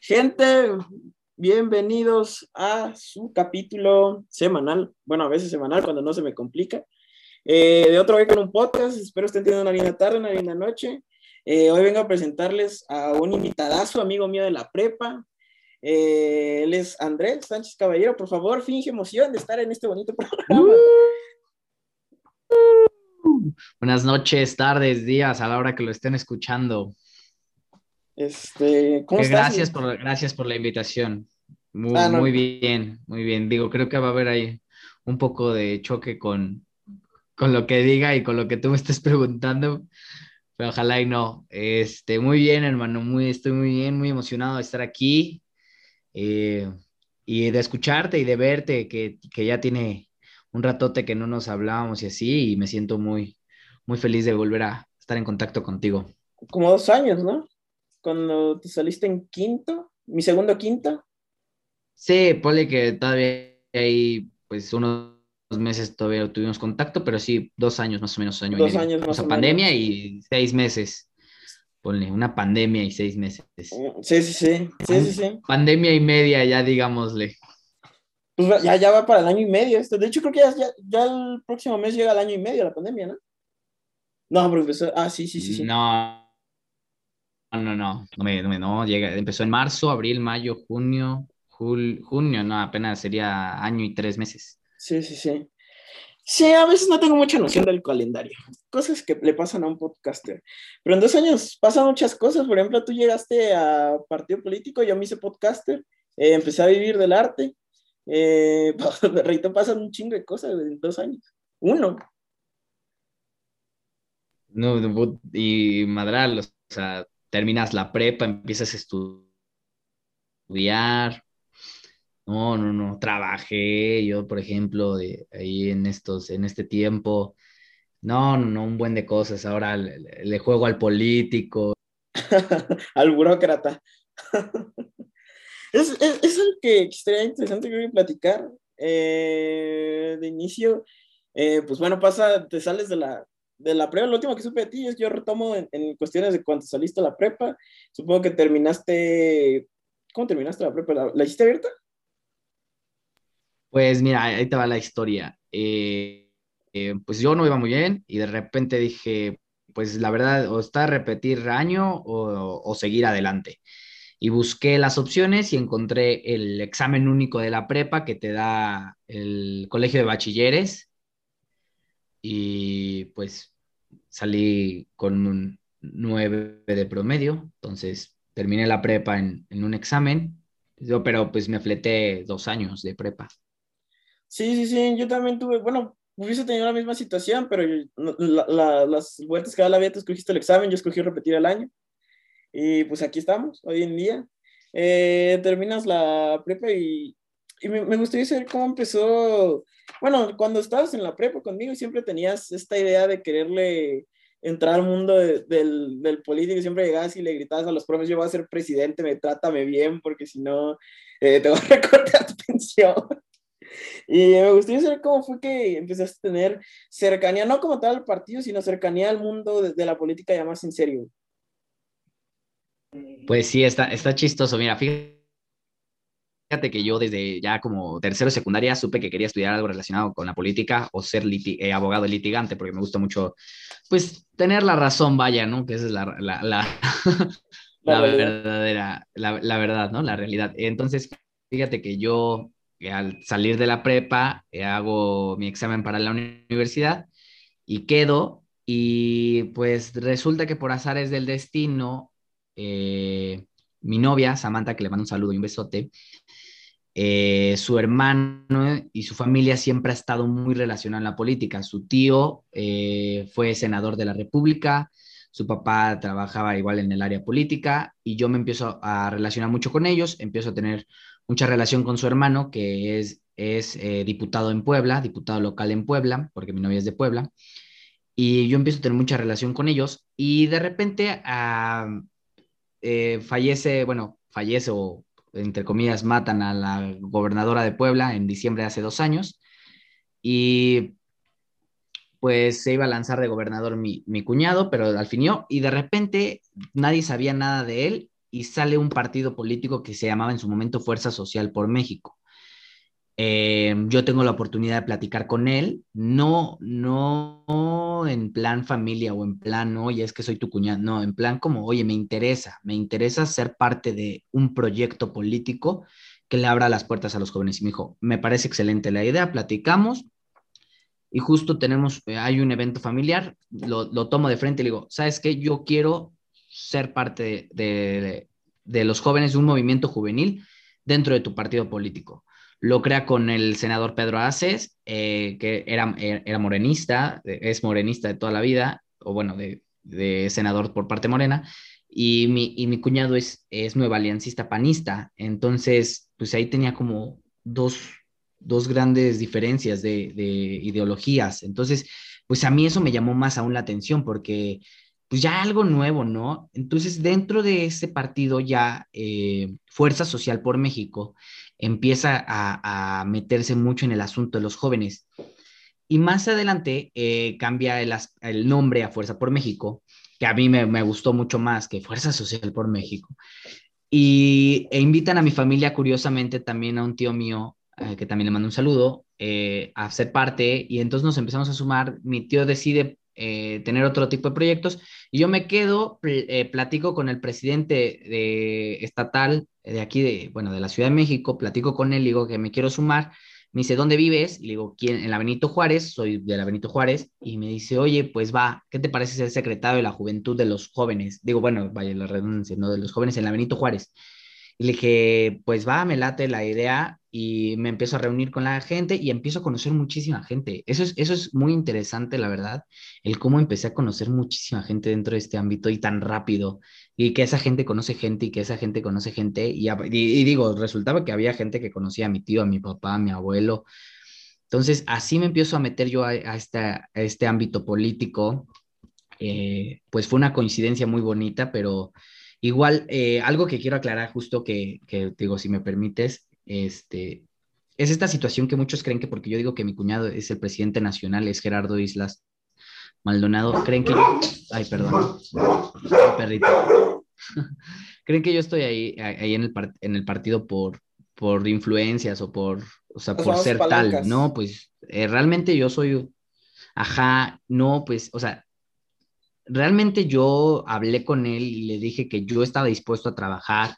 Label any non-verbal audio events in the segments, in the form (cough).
Gente, bienvenidos a su capítulo semanal, bueno, a veces semanal cuando no se me complica, eh, de otro vez con un podcast. Espero estén teniendo una linda tarde, una linda noche. Eh, hoy vengo a presentarles a un invitadazo, amigo mío de la prepa. Eh, él es Andrés Sánchez Caballero. Por favor, finge emoción de estar en este bonito programa. Buenas noches, tardes, días, a la hora que lo estén escuchando. Este, ¿cómo estás? Gracias por, gracias por la invitación. Muy, ah, muy bien, muy bien. Digo, creo que va a haber ahí un poco de choque con, con lo que diga y con lo que tú me estés (laughs) preguntando, pero ojalá y no. Este, muy bien, hermano, muy, estoy muy bien, muy emocionado de estar aquí eh, y de escucharte y de verte, que, que, ya tiene un ratote que no nos hablábamos y así, y me siento muy, muy feliz de volver a estar en contacto contigo. Como dos años, ¿no? Cuando te saliste en quinto, mi segundo quinto. Sí, pone que todavía hay pues unos meses todavía tuvimos contacto, pero sí, dos años más o menos, año dos años más o, sea, pandemia y seis meses. Ponle, una pandemia y seis meses. Mm, sí, sí, sí, sí, sí, sí. Pandemia y media, ya digámosle. Pues ya, ya va para el año y medio esto. De hecho, creo que ya, ya, el próximo mes llega el año y medio la pandemia, ¿no? No, profesor. Ah, sí, sí, sí. sí. No, no, no, no, no, llega, empezó en marzo, abril, mayo, junio, junio, no, apenas sería año y tres meses. Sí, sí, sí. Sí, a veces no tengo mucha noción del calendario, cosas que le pasan a un podcaster. Pero en dos años pasan muchas cosas, por ejemplo, tú llegaste a partido político, yo me hice podcaster, eh, empecé a vivir del arte, eh, (laughs) de reito pasan un chingo de cosas en dos años. Uno. No, y Madral, o sea, terminas la prepa, empiezas a estudiar. No, no, no, trabajé yo, por ejemplo, ahí en estos, en este tiempo. No, no, no, un buen de cosas. Ahora le, juego al político. (laughs) al burócrata. es, es, es algo que sería interesante que platicar. Eh, de inicio, eh, pues bueno, pasa, te sales de la, de la prepa, lo último que supe de ti es yo retomo en, cuestiones de cuando saliste a la prepa. Supongo que terminaste. ¿Cómo terminaste la prepa? ¿La, hiciste abierta? Pues mira, ahí te va la historia. Eh, eh, pues yo no iba muy bien y de repente dije, pues la verdad, o está repetir año o, o seguir adelante. Y busqué las opciones y encontré el examen único de la prepa que te da el colegio de bachilleres y pues salí con un 9 de promedio, entonces terminé la prepa en, un examen, yo, pero pues me fleté dos años de prepa. Sí, sí, sí, yo también tuve, bueno, hubiese tenido la misma situación, pero las vueltas que da la vida, tú escogiste el examen, yo escogí repetir el año. Y pues aquí estamos, hoy en día. Eh, terminas la prepa y, y me, gustaría saber cómo empezó bueno, cuando estabas en la prepa conmigo siempre tenías esta idea de quererle entrar al mundo del, del, político, siempre llegabas y le gritabas a los profes, yo voy a ser presidente, me trátame bien, porque si no, eh, te voy a (laughs) recortar tu pensión. Y me gustaría saber cómo fue que empezaste a tener cercanía, no como tal al partido, sino cercanía al mundo de, de la política ya más en serio. Pues sí, está, está chistoso. Mira, fíjate Fíjate que yo desde ya como tercero secundaria supe que quería estudiar algo relacionado con la política o ser eh, abogado litigante, porque me gusta mucho, pues, tener la razón, vaya, ¿no? Que esa es la, la, la, (laughs) la verdadera, la, la, verdad, ¿no? La realidad. Entonces, fíjate que yo eh, al salir de la prepa eh, hago mi examen para la universidad y quedo y pues resulta que por azares del destino, mi novia, Samantha, que le mando un saludo y un besote, eh, su hermano y su familia siempre ha estado muy relacionada en la política. Su tío eh, fue senador de la República, su papá trabajaba igual en el área política y yo me empiezo a relacionar mucho con ellos, empiezo a tener mucha relación con su hermano, que es, es eh, diputado en Puebla, diputado local en Puebla, porque mi novia es de Puebla, y yo empiezo a tener mucha relación con ellos y de repente ah, fallece, bueno, fallece o entre comillas, matan a la gobernadora de Puebla en diciembre de hace dos años. Y pues se iba a lanzar de gobernador mi, cuñado, pero al fin y de repente nadie sabía nada de él y sale un partido político que se llamaba en su momento Fuerza Social por México. Eh, yo tengo la oportunidad de platicar con él, no, no en plan familia o en plan, oye, es que soy tu cuñado, no, en plan como, oye, me interesa, me interesa ser parte de un proyecto político que le abra las puertas a los jóvenes. Y me dijo, me parece excelente la idea, platicamos, y justo tenemos, eh, hay un evento familiar, lo, tomo de frente y le digo, ¿sabes qué? Yo quiero ser parte de, de, los jóvenes de un movimiento juvenil dentro de tu partido político. Lo crea con el senador Pedro Aces, eh, que era, era morenista, es morenista de toda la vida, o bueno, de, de senador por parte morena, y mi, y mi cuñado es, es nueva aliancista panista. Entonces, pues ahí tenía como dos, dos grandes diferencias de, ideologías. Entonces, pues a mí eso me llamó más aún la atención porque pues ya algo nuevo, ¿no? Entonces, dentro de ese partido ya eh, Fuerza Social por México empieza a, meterse mucho en el asunto de los jóvenes. Y más adelante eh, cambia el, nombre a Fuerza por México, que a mí me, gustó mucho más que Fuerza Social por México. Y e invitan a mi familia, curiosamente, también a un tío mío eh, que también le mando un saludo, a ser parte y entonces nos empezamos a sumar. Mi tío decide eh, tener otro tipo de proyectos y yo me quedo, platico con el presidente de, estatal de aquí, de, bueno, de la Ciudad de México, platico con él, digo que me quiero sumar. Me dice, ¿dónde vives? Y le digo, ¿quién? En la Benito Juárez, soy de la Benito Juárez. Y me dice, oye, pues va, ¿qué te parece ser secretario de la juventud de los jóvenes? Digo, bueno, vaya la redundancia, ¿no? De los jóvenes en la Benito Juárez. Y le dije, pues va, me late la idea y me empiezo a reunir con la gente y empiezo a conocer muchísima gente. Eso es, eso es muy interesante, la verdad, el cómo empecé a conocer muchísima gente dentro de este ámbito y tan rápido. Y que esa gente conoce gente y que esa gente conoce gente. Y, digo, resultaba que había gente que conocía a mi tío, a mi papá, a mi abuelo. Entonces, así me empiezo a meter yo a, a este ámbito político. Eh, pues fue una coincidencia muy bonita, pero Igual, eh, algo que quiero aclarar justo que, que, digo, si me permites, este, es esta situación que muchos creen que porque yo digo que mi cuñado es el presidente nacional, es Gerardo Islas Maldonado, creen que yo, ay, perdón, perrito, (laughs) creen que yo estoy ahí, ahí en, el en el partido por, por influencias o por, o sea, por ser tal, ¿no? Pues eh, realmente yo soy, ajá, no, pues, o sea, realmente yo hablé con él y le dije que yo estaba dispuesto a trabajar,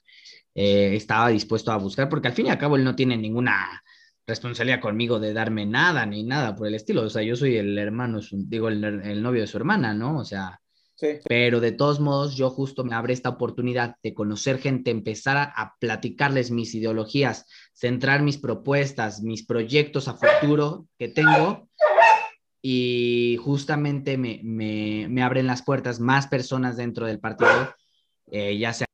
eh, estaba dispuesto a buscar, porque al fin y al cabo él no tiene ninguna responsabilidad conmigo de darme nada ni nada por el estilo. O sea, yo soy el hermano, digo, el, el novio de su hermana, ¿no? O sea, Sí. Pero de todos modos, yo justo me abre esta oportunidad de conocer gente, empezar a, a, platicarles mis ideologías, centrar mis propuestas, mis proyectos a futuro que tengo y justamente me, me, me, abren las puertas más personas dentro del partido, eh, ya sea...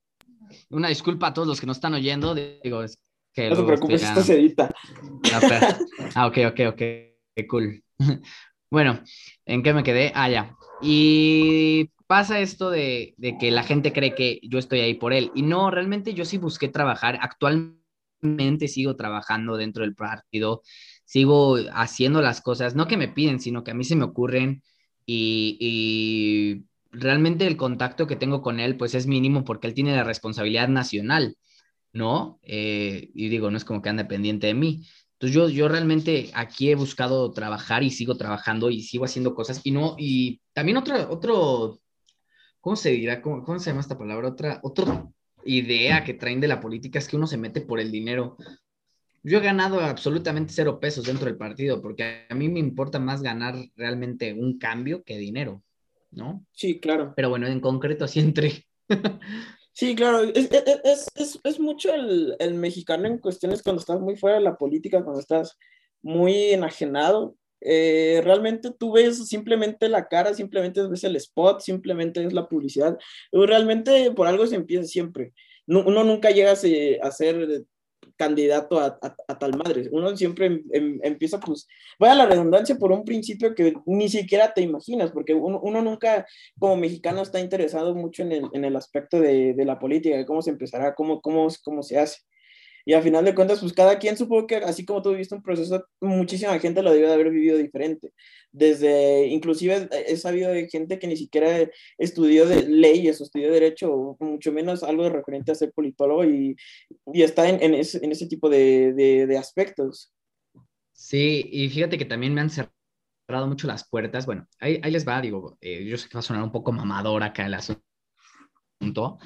Una disculpa a todos los que nos están oyendo, digo, es que... No te preocupes, esto se edita. Ah, ok, ok, ok, cool. (laughs) Bueno, ¿en qué me quedé? Ah, ya. Y pasa esto de, de que la gente cree que yo estoy ahí por él. Y no, realmente yo sí busqué trabajar. Actualmente sigo trabajando dentro del partido sigo haciendo las cosas, no que me piden, sino que a mí se me ocurren y, realmente el contacto que tengo con él pues es mínimo porque él tiene la responsabilidad nacional, ¿no? Eh, y digo, no es como que ande pendiente de mí. Entonces yo, yo realmente aquí he buscado trabajar y sigo trabajando y sigo haciendo cosas y no, y también otro, otro, ¿cómo se dirá? ¿Cómo, cómo se llama esta palabra? Otra, otra idea que traen de la política es que uno se mete por el dinero. Yo he ganado absolutamente cero pesos dentro del partido, porque a mí me importa más ganar realmente un cambio que dinero, ¿no? Sí, claro. Pero bueno, en concreto así entré. (laughs) Sí, claro, es, es, es, es mucho el, el, mexicano en cuestiones cuando estás muy fuera de la política, cuando estás muy enajenado. Eh, realmente tú ves simplemente la cara, simplemente ves el spot, simplemente es la publicidad. Realmente por algo se empieza siempre. uno nunca llega a ser candidato a, a, tal madre. Uno siempre em, em, empieza, pues, vaya la redundancia por un principio que ni siquiera te imaginas, porque uno, uno nunca como mexicano está interesado mucho en el, en el aspecto de, de, la política, de cómo se empezará, cómo, cómo, cómo se hace. Y a final de cuentas, pues cada quien supongo que, así como tú viviste un proceso, muchísima gente lo debe de haber vivido diferente. Desde, inclusive he sabido de gente que ni siquiera estudió de leyes o estudió derecho, o mucho menos algo referente a ser politólogo y, y está en, en, ese, en, ese, tipo de, de, de aspectos. Sí, y fíjate que también me han cerrado mucho las puertas. Bueno, ahí, ahí les va, digo, eh, yo sé que va a sonar un poco mamador acá el asunto,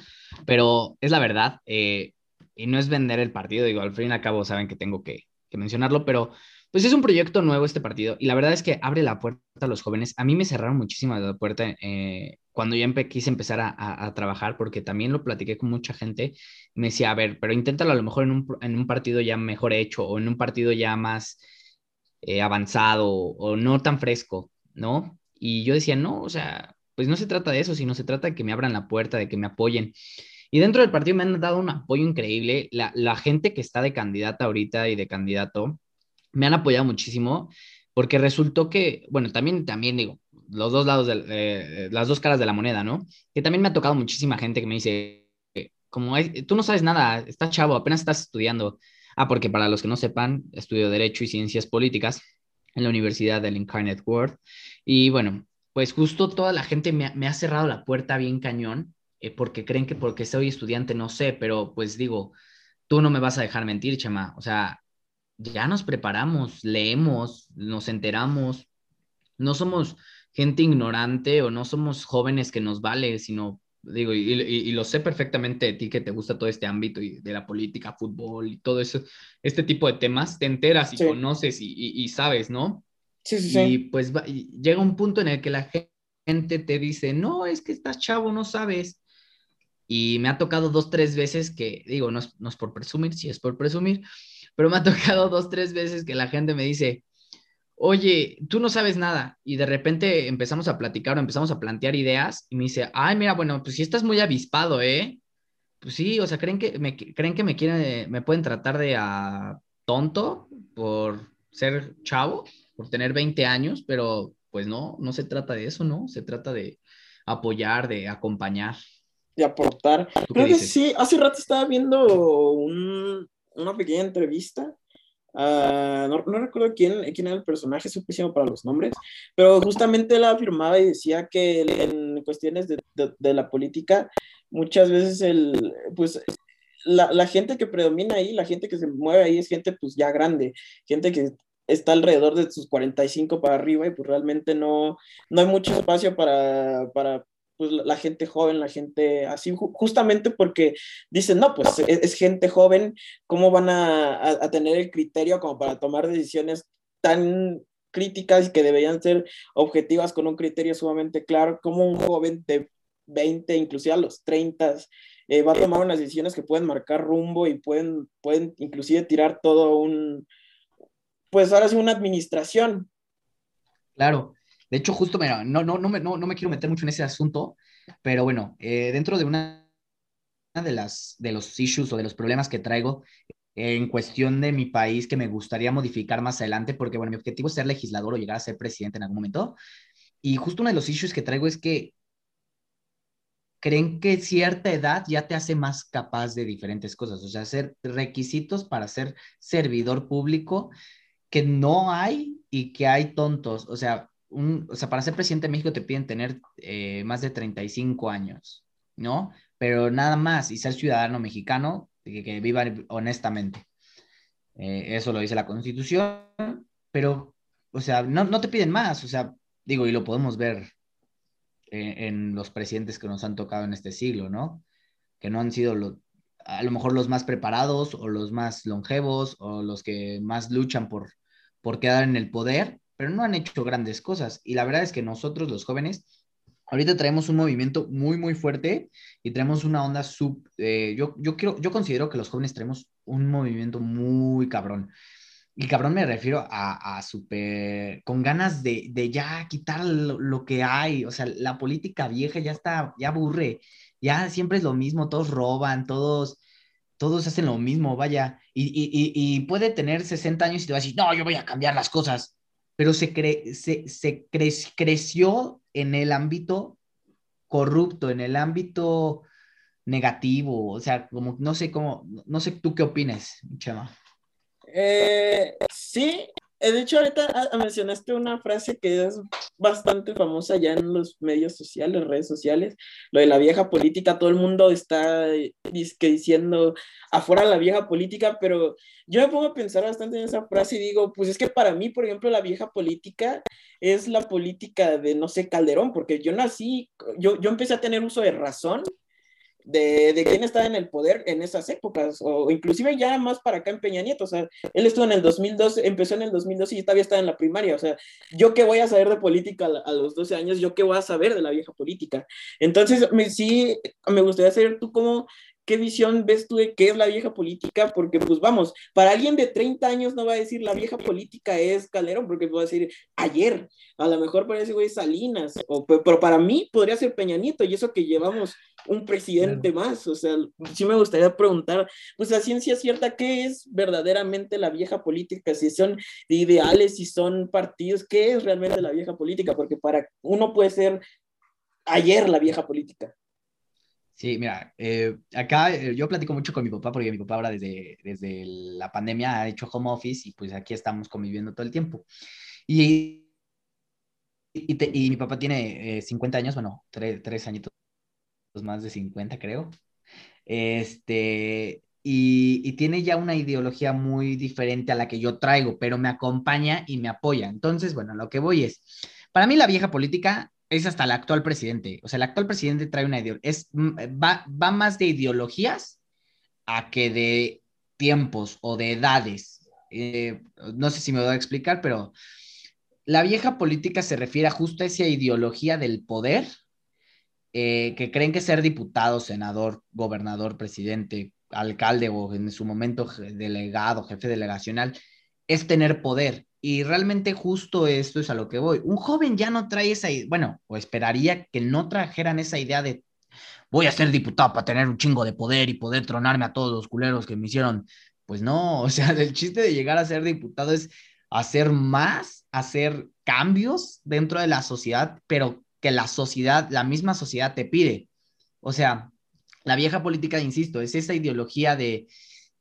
pero es la verdad. Eh, y no es vender el partido, digo, al fin y al cabo saben que tengo que, que, mencionarlo, pero pues es un proyecto nuevo este partido y la verdad es que abre la puerta a los jóvenes. A mí me cerraron muchísimo la puerta eh, cuando ya empe quise empezar a, a, trabajar porque también lo platiqué con mucha gente me decía, a ver, pero inténtalo a lo mejor en un, en un partido ya mejor hecho o en un partido ya más eh, avanzado o no tan fresco, ¿no? Y yo decía, no, o sea, pues no se trata de eso, sino se trata de que me abran la puerta, de que me apoyen. Y dentro del partido me han dado un apoyo increíble. La, la gente que está de candidata ahorita y de candidato me han apoyado muchísimo porque resultó que, bueno, también, también digo, los dos lados, de, eh, las dos caras de la moneda, ¿no? Que también me ha tocado muchísima gente que me dice, como, tú no sabes nada, estás chavo, apenas estás estudiando. Ah, porque para los que no sepan, estudio Derecho y Ciencias Políticas en la Universidad del Incarnate World. Y bueno, pues justo toda la gente me, me ha cerrado la puerta bien cañón, eh, porque creen que porque soy estudiante no sé, pero pues digo, tú no me vas a dejar mentir, Chema. O sea, ya nos preparamos, leemos, nos enteramos. No somos gente ignorante o no somos jóvenes que nos vale, sino digo, y, y, y, lo sé perfectamente de ti que te gusta todo este ámbito y de la política, fútbol y todo eso, este tipo de temas, te enteras y sí. conoces y, y, sabes, ¿no? Sí, sí, y pues va, llega un punto en el que la gente te dice, no, es que estás chavo, no sabes. Y me ha tocado dos, tres veces que, digo, no es, no es por presumir, sí es por presumir, pero me ha (laughs) tocado dos, tres veces que la gente me dice, oye, tú no sabes nada. Y de repente empezamos a platicar o empezamos a plantear ideas y me dice, ay, mira, bueno, pues si estás muy avispado, ¿eh? Pues sí, o sea, creen que me, creen que me quieren, me pueden tratar de a tonto por ser chavo, por tener 20 años, pero pues no, no se trata de eso, ¿no? Se trata de apoyar, de acompañar. Aportar. Creo que sí, hace rato estaba viendo un, una pequeña entrevista Uh, no, no, recuerdo quién, quién era el personaje, es pésimo para los nombres, pero justamente él afirmaba y decía que en cuestiones de, de, de la política, muchas veces el, pues, la, la, gente que predomina ahí, la gente que se mueve ahí es gente pues ya grande, gente que está alrededor de sus 45 para arriba y pues realmente no, no hay mucho espacio para, para pues la gente joven, la gente así, justamente porque dicen, no, pues es, es gente joven, ¿cómo van a, a, a, tener el criterio como para tomar decisiones tan críticas y que deberían ser objetivas con un criterio sumamente claro? como un joven de 20, inclusive a los 30, eh, va a tomar unas decisiones que pueden marcar rumbo y pueden, pueden inclusive tirar todo un, pues ahora sí, una administración. Claro, de hecho, justo, mira, no, no, no, me, no, no me quiero meter mucho en ese asunto, pero bueno, eh, dentro de una de, las, de los issues o de los problemas que traigo en cuestión de mi país que me gustaría modificar más adelante, porque bueno, mi objetivo es ser legislador o llegar a ser presidente en algún momento. Y justo uno de los issues que traigo es que creen que cierta edad ya te hace más capaz de diferentes cosas, o sea, hacer requisitos para ser servidor público que no hay y que hay tontos, o sea, un, o sea, para ser presidente de México te piden tener eh, más de 35 años, ¿no? Pero nada más y ser ciudadano mexicano que, viva honestamente. Eh, eso lo dice la Constitución, pero, o sea, no, no, te piden más, o sea, digo, y lo podemos ver en, en, los presidentes que nos han tocado en este siglo, ¿no? Que no han sido lo, a lo mejor los más preparados o los más longevos o los que más luchan por, por quedar en el poder, pero no han hecho grandes cosas. Y la verdad es que nosotros, los jóvenes, ahorita traemos un movimiento muy, muy fuerte y traemos una onda sub. Eh, yo, yo, quiero, yo considero que los jóvenes traemos un movimiento muy cabrón. Y cabrón me refiero a, a super, con ganas de, de ya quitar lo, lo, que hay, o sea, la política vieja ya está, ya aburre, ya siempre es lo mismo, todos roban, todos, todos hacen lo mismo, vaya, y, y, y, puede tener 60 años y te va a decir, no, yo voy a cambiar las cosas, pero se, cre se, se cre creció en el ámbito corrupto, en el ámbito negativo, o sea, como no sé cómo, no sé tú qué opinas, Chema. Eh, sí, de hecho, ahorita ah, mencionaste una frase que es bastante famosa ya en los medios sociales, redes sociales, lo de la vieja política, todo el mundo está diciendo afuera la vieja política, pero yo me pongo a pensar bastante en esa frase y digo, pues es que para mí, por ejemplo, la vieja política es la política de, no sé, Calderón, porque yo nací, yo, yo empecé a tener uso de razón de, de, quién estaba en el poder en esas épocas, o inclusive ya más para acá en Peña Nieto, o sea, él estuvo en el 2012, empezó en el 2012 y todavía estaba en la primaria, o sea, yo qué voy a saber de política a, los 12 años, yo qué voy a saber de la vieja política. Entonces, me, sí, me gustaría saber tú cómo, ¿Qué visión ves tú de qué es la vieja política? Porque, pues vamos, para alguien de 30 años no va a decir la vieja política es Calderón, porque va a decir ayer, a lo mejor parece güey Salinas, o, pero para mí podría ser Peña Nieto, y eso que llevamos un presidente más, o sea, sí me gustaría preguntar, pues la ciencia cierta, ¿qué es verdaderamente la vieja política? Si son ideales, si son partidos, ¿qué es realmente la vieja política? Porque para uno puede ser ayer la vieja política. Sí, mira, eh, acá eh, yo platico mucho con mi papá porque mi papá ahora desde, desde la pandemia ha hecho home office y pues aquí estamos conviviendo todo el tiempo. Y, y, mi papá tiene 50 eh, años, bueno, tres, tres añitos más de 50 creo. Este, y, y, tiene ya una ideología muy diferente a la que yo traigo, pero me acompaña y me apoya. Entonces, bueno, lo que voy es, para mí la vieja política es hasta el actual presidente. O sea, el actual presidente trae una ideología, mm, va, va más de ideologías a que de tiempos o de edades. Eh, no sé si me voy a explicar, pero la vieja política se refiere justo a esa ideología del poder, eh, que creen que ser diputado, senador, gobernador, presidente, alcalde o en su momento delegado, jefe delegacional, es tener poder. Y realmente justo esto es a lo que voy. Un joven ya no trae esa, bueno, o esperaría que no trajeran esa idea de voy a ser diputado para tener un chingo de poder y poder tronarme a todos los culeros que me hicieron. Pues no, (laughs) o sea, el chiste de llegar a ser diputado es hacer más, hacer cambios dentro de la sociedad, pero que la sociedad, la misma sociedad te pide. O sea, la vieja política, insisto, es esa ideología de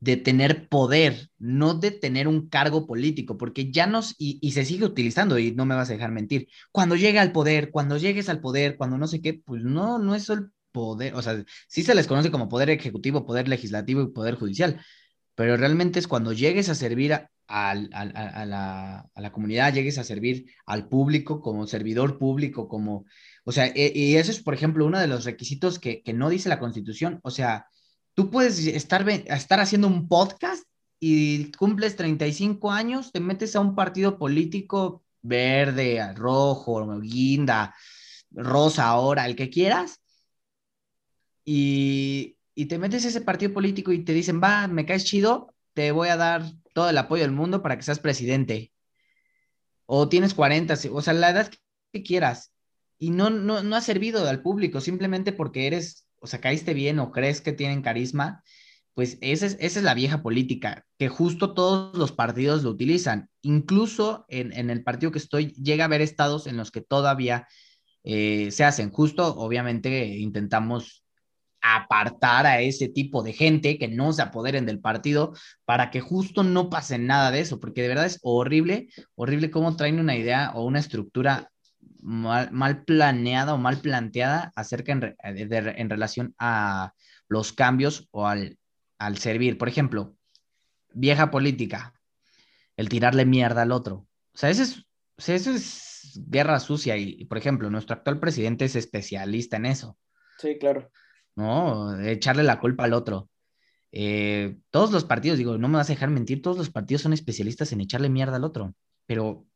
de tener poder, no de tener un cargo político, porque ya nos, y, se sigue utilizando, y no me vas a dejar mentir, cuando llega al poder, cuando llegues al poder, cuando no sé qué, pues no, no es el poder, o sea, sí se les conoce como poder ejecutivo, poder legislativo y poder judicial, pero realmente es cuando llegues a servir a, a, la, comunidad, llegues a servir al público como servidor público, como, o sea, e, y, eso es, por ejemplo, uno de los requisitos que, que no dice la constitución, o sea, tú puedes estar, estar haciendo un podcast y cumples 35 años, te metes a un partido político verde, rojo, guinda, rosa ahora, el que quieras, y, y te metes a ese partido político y te dicen, va, me caes chido, te voy a dar todo el apoyo del mundo para que seas presidente. O tienes 40, o sea, la edad que quieras. Y no, no, no ha servido al público, simplemente porque eres o sea, caíste bien o crees que tienen carisma, pues esa es, esa es la vieja política, que justo todos los partidos lo utilizan. Incluso en, el partido que estoy, llega a haber estados en los que todavía eh, se hacen. Justo, obviamente, intentamos apartar a ese tipo de gente que no se apoderen del partido para que justo no pase nada de eso, porque de verdad es horrible, horrible cómo traen una idea o una estructura mal, planeada o mal planteada acerca en, en, relación a los cambios o al, al servir. Por ejemplo, vieja política, el tirarle mierda al otro. O sea, eso es, es guerra sucia y, por ejemplo, nuestro actual presidente es especialista en eso. Sí, claro. ¿No? Echarle la culpa al otro. Eh, todos los partidos, digo, no me vas a dejar mentir, todos los partidos son especialistas en echarle mierda al otro, pero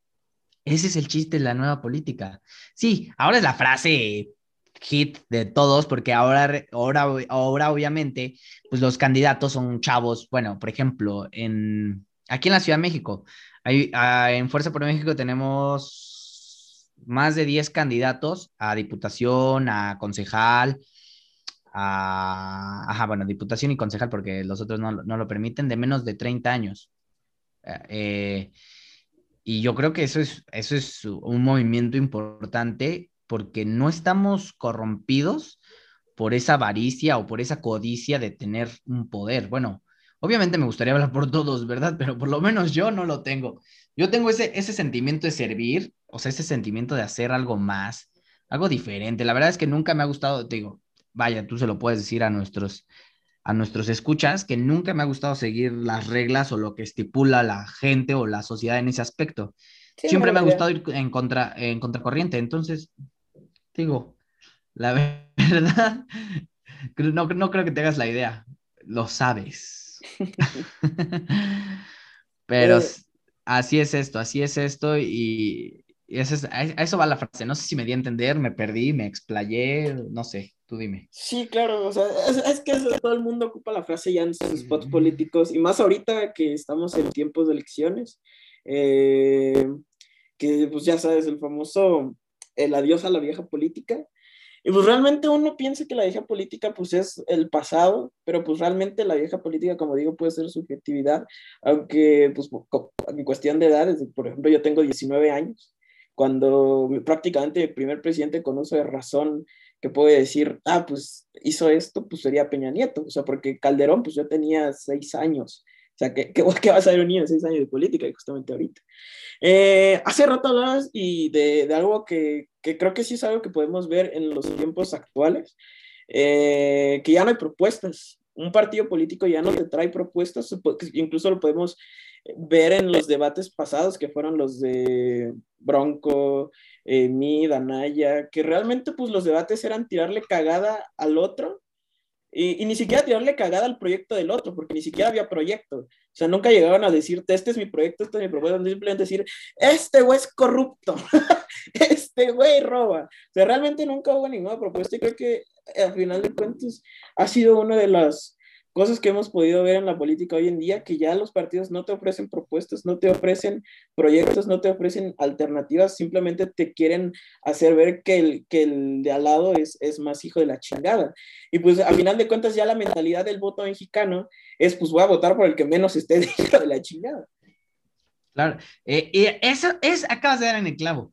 ese es el chiste de la nueva política. Sí, ahora es la frase hit de todos, porque ahora, ahora, ahora obviamente, pues los candidatos son chavos. Bueno, por ejemplo, en, aquí en la Ciudad de México, hay, ah, en Fuerza por México tenemos más de 10 candidatos a diputación, a concejal, a, ajá, bueno, diputación y concejal, porque los otros no, no lo permiten, de menos de 30 años. Eh, y yo creo que eso es, eso es un movimiento importante porque no estamos corrompidos por esa avaricia o por esa codicia de tener un poder. Bueno, obviamente me gustaría hablar por todos, ¿verdad? Pero por lo menos yo no lo tengo. Yo tengo ese, ese sentimiento de servir, o sea, ese sentimiento de hacer algo más, algo diferente. La verdad es que nunca me ha gustado, te digo, vaya, tú se lo puedes decir a nuestros, a nuestros escuchas, que nunca me ha gustado seguir las reglas o lo que estipula la gente o la sociedad en ese aspecto. Siempre me ha gustado ir en, contra, en contracorriente. Entonces, digo, la (laughs) verdad, no, no creo que te hagas la idea. Lo sabes. (laughs) Pero eh, así es esto, así es esto y, eso a eso va la frase. No sé si me di a entender, me perdí, me explayé, no sé, tú dime. Sí, claro, o sea, es, que todo el mundo ocupa la frase ya en sus spots políticos y más ahorita que estamos en tiempos de elecciones, eh, que pues ya sabes, el famoso, el adiós a la vieja política. Y pues realmente uno piensa que la vieja política pues es el pasado, pero pues realmente la vieja política, como digo, puede ser subjetividad, aunque pues en cuestión de edades, por ejemplo, yo tengo 19 años, cuando prácticamente el primer presidente con uso de razón que puede decir, ah, pues hizo esto, pues sería Peña Nieto, o sea, porque Calderón, pues yo tenía seis años, o sea, ¿qué, qué, (laughs) qué a saber un niño de seis años de política justamente ahorita? Eh, hace rato hablabas y de, de algo que, que, creo que sí es algo que podemos ver en los tiempos actuales, eh, que ya no hay propuestas. Un partido político ya no te trae propuestas, incluso lo podemos ver en los debates pasados, que fueron los de Bronco, eh, Mid, Anaya, que realmente pues los debates eran tirarle cagada al otro y, ni siquiera tirarle cagada al proyecto del otro, porque ni siquiera había proyecto. O sea, nunca llegaban a decirte, este es mi proyecto, este es mi propuesta, simplemente decir, este güey es corrupto, (laughs) este güey roba. O sea, realmente nunca hubo ninguna propuesta y creo que al final de cuentas ha sido una de las cosas que hemos podido ver en la política hoy en día, que ya los partidos no te ofrecen propuestas, no te ofrecen proyectos, no te ofrecen alternativas, simplemente te quieren hacer ver que el, que el de al lado es, es más hijo de la chingada. Y pues a final de cuentas ya la mentalidad del voto mexicano es pues voy a votar por el que menos esté (laughs) de hijo de la chingada. Claro, eh, eso es, acabas de dar en el clavo.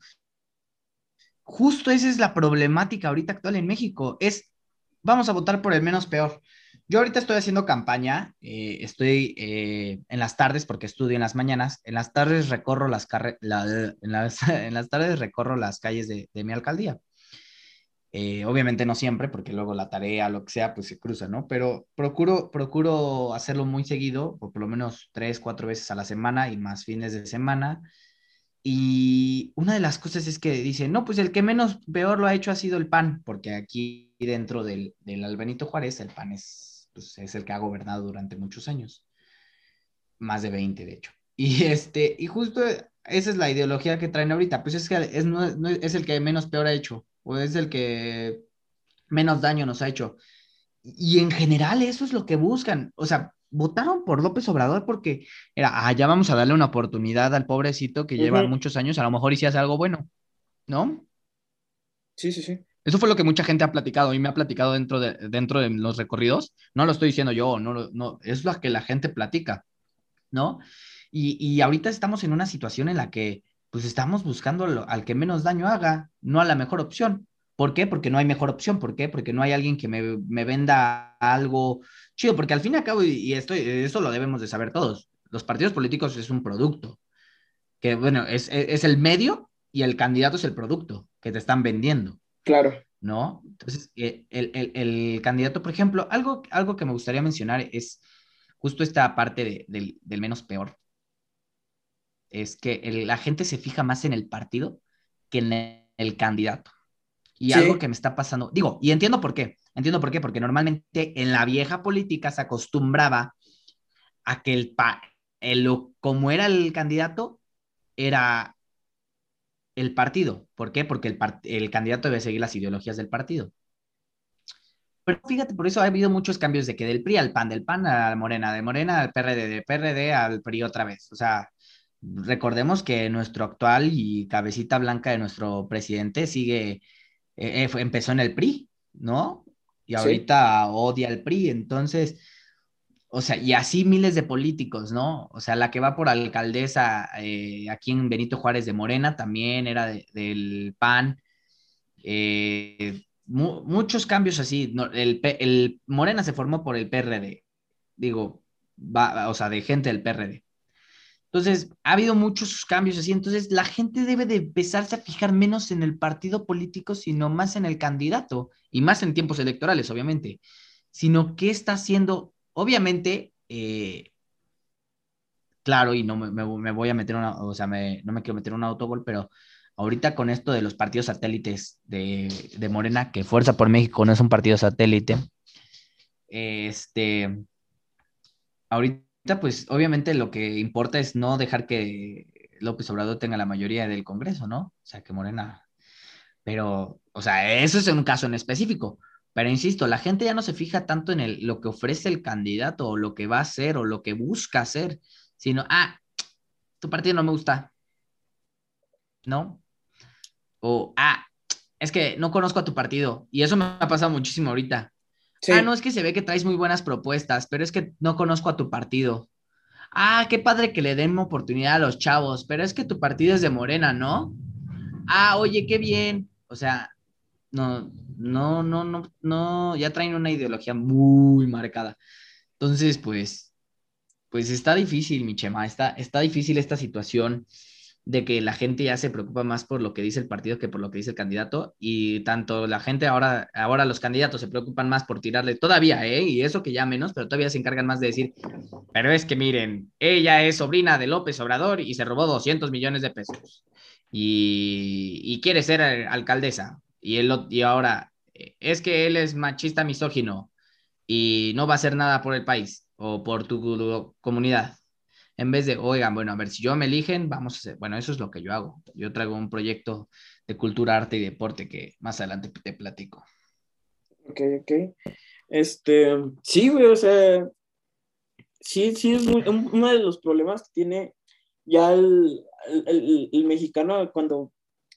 Justo esa es la problemática ahorita actual en México, es vamos a votar por el menos peor. Yo ahorita estoy haciendo campaña, eh, estoy eh, en las tardes porque estudio en las mañanas, en las tardes recorro las, (laughs) en, las, tardes recorro las calles de, mi alcaldía. Eh, obviamente no siempre, porque luego la tarea, lo que sea, pues se cruza, ¿no? Pero procuro, procuro hacerlo muy seguido, por, lo menos tres, cuatro veces a la semana y más fines de semana. Y una de las cosas es que dice, no, pues el que menos peor lo ha hecho ha sido el PAN, porque aquí dentro del, del Albenito Juárez el PAN es pues, es el que ha gobernado durante muchos años, más de 20 de hecho. (laughs) Y, este, y justo esa es la ideología que traen ahorita, pues es que es, es el que menos peor ha hecho, o es el que menos daño nos ha hecho. Y en general eso es lo que buscan, o sea, votaron por López Obrador porque era, ah, ya vamos a darle una oportunidad al pobrecito que lleva muchos años, a lo mejor y hace algo bueno, ¿no? Sí, sí, sí. Eso fue lo que mucha gente ha platicado y me ha platicado dentro de, dentro de los recorridos. No lo estoy diciendo yo, no, no, es lo que la gente platica, ¿no? Y, y ahorita estamos en una situación en la que pues estamos buscando al que menos daño haga, no a la mejor opción. ¿Por qué? Porque no hay mejor opción. ¿Por qué? Porque no hay alguien que me, me venda algo chido. Porque al fin y al cabo, y esto, eso lo debemos de saber todos, los partidos políticos es un producto. Que bueno, es, es el medio y el candidato es el producto que te están vendiendo. Claro. ¿No? Entonces, eh, el, candidato, por ejemplo, algo, algo que me gustaría mencionar es justo esta parte del, menos peor. Es que la gente se fija más en el partido que en el, candidato. Y algo que me está pasando, digo, y entiendo por qué, entiendo por qué, porque normalmente en la vieja política se acostumbraba a que el, el como era el candidato, era el partido. ¿Por qué? Porque el, el candidato debe seguir las ideologías del partido. Pero fíjate, por eso ha habido muchos cambios de que del PRI al PAN, del PAN a Morena, de Morena al PRD, de PRD al PRI otra vez. O sea, recordemos que nuestro actual y cabecita blanca de nuestro presidente sigue, eh, eh, empezó en el PRI, ¿no? Y ahorita odia al PRI. Entonces, o sea, y así miles de políticos, ¿no? O sea, la que va por alcaldesa eh, aquí en Benito Juárez de Morena también era del PAN. Eh, muchos cambios así. el, Morena se formó por el PRD, digo, va, o sea, de gente del PRD. Entonces, ha habido muchos cambios así. Entonces, la gente debe de empezarse a fijar menos en el partido político, sino más en el candidato, y más en tiempos electorales, obviamente, sino qué está haciendo, obviamente, eh, claro, y no me, voy a meter una, o sea, no me quiero meter un autogol, pero ahorita con esto de los partidos satélites de, de Morena, que Fuerza por México no es un partido satélite, este, ahorita pues obviamente lo que importa es no dejar que López Obrador tenga la mayoría del Congreso, ¿no? O sea, que Morena. Pero, o sea, eso es un caso en específico. Pero insisto, la gente ya no se fija tanto en el, lo que ofrece el candidato o lo que va a hacer o lo que busca hacer, sino, ah, tu partido no me gusta, ¿no? O, ah, es que no conozco a tu partido. Y eso me ha pasado muchísimo ahorita. Ah, no, es que se ve que traes muy buenas propuestas, pero es que no conozco a tu partido. Ah, qué padre que le den oportunidad a los chavos, pero es que tu partido es de Morena, ¿no? Ah, oye, qué bien. O sea, no, no, no, no, no, ya traen una ideología muy marcada. Entonces, pues, pues está difícil, mi chema, está, está difícil esta situación de que la gente ya se preocupa más por lo que dice el partido que por lo que dice el candidato y tanto la gente ahora, ahora los candidatos se preocupan más por tirarle todavía, ¿eh? Y eso que ya menos, pero todavía se encargan más de decir, pero es que miren, ella es sobrina de López Obrador y se robó 200 millones de pesos y, quiere ser alcaldesa y, él, y ahora es que él es machista misógino y no va a hacer nada por el país o por tu comunidad en vez de, oigan, bueno, a ver, si yo me eligen, vamos a hacer, bueno, eso es lo que yo hago. Yo traigo un proyecto de cultura, arte y deporte que más adelante te platico. Ok, ok. Este, sí, güey, o sea, sí, sí, es uno de los problemas que tiene ya el, el, mexicano cuando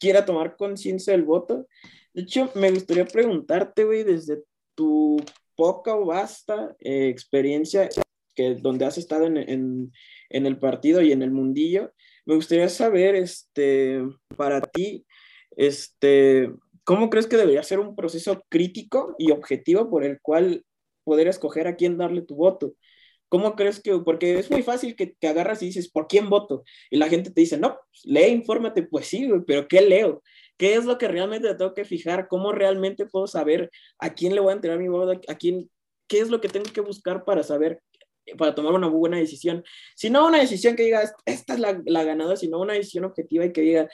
quiera tomar conciencia del voto. De hecho, me gustaría preguntarte, güey, desde tu poca o vasta eh, experiencia que donde has estado en, en el partido y en el mundillo. Me gustaría saber, este, para ti, este, ¿cómo crees que debería ser un proceso crítico y objetivo por el cual poder escoger a quién darle tu voto? ¿Cómo crees que, porque es muy fácil que, que agarras y dices, ¿por quién voto? Y la gente te dice, no, lee, infórmate, pues sí, pero ¿qué leo? ¿Qué es lo que realmente tengo que fijar? ¿Cómo realmente puedo saber a quién le voy a entregar mi voto? ¿A quién? ¿Qué es lo que tengo que buscar para saber para tomar una buena decisión. Si no una decisión que diga, esta es la, la ganadora, sino una decisión objetiva y que diga,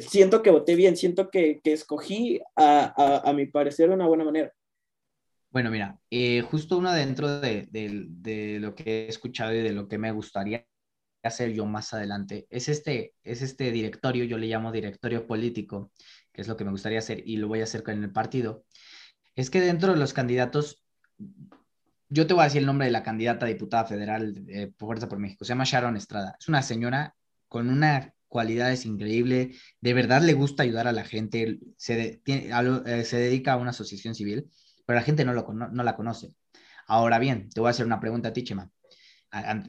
siento que voté bien, siento que, que escogí a, a, a, mi parecer de una buena manera. Bueno, mira, eh, justo uno dentro de, lo que he escuchado y de lo que me gustaría hacer yo más adelante es este, es este directorio, yo le llamo directorio político, que es lo que me gustaría hacer y lo voy a hacer con el partido. Es que dentro de los candidatos yo te voy a decir el nombre de la candidata a diputada federal de Fuerza por México. Se llama Sharon Estrada. Es una señora con una cualidades increíble. De verdad le gusta ayudar a la gente. Se, eh, se dedica a una asociación civil, pero la gente no, lo, no, la conoce. Ahora bien, te voy a hacer una pregunta a ti, Chema.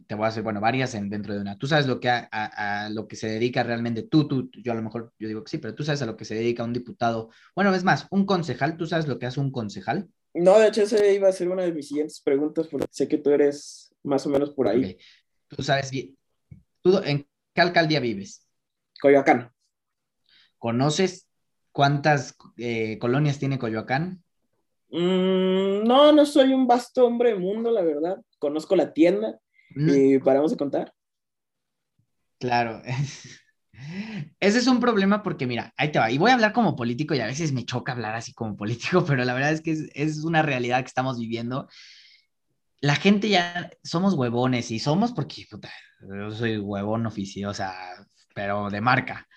te voy a hacer, bueno, varias en, dentro de una. ¿Tú sabes lo que a, lo que se dedica realmente? Tú, tú, yo a lo mejor, yo digo que sí, pero tú sabes a lo que se dedica un diputado. Bueno, es más, un concejal, ¿tú sabes lo que hace un concejal? No, de hecho, esa iba a ser una de mis siguientes preguntas, porque sé que tú eres más o menos por ahí. Tú sabes bien. ¿Tú en qué alcaldía vives? Coyoacán. ¿Conoces cuántas eh, colonias tiene Coyoacán? Mm, no, no soy un vasto hombre de mundo, la verdad. Conozco la tienda y paramos de contar. Claro. (laughs) Ese es un problema porque, mira, ahí te va. Y voy a hablar como político y a veces me choca hablar así como político, (laughs) pero la verdad es que es, una realidad que estamos viviendo. La gente ya somos huevones y somos porque yo soy huevón oficial, o sea, pero de marca.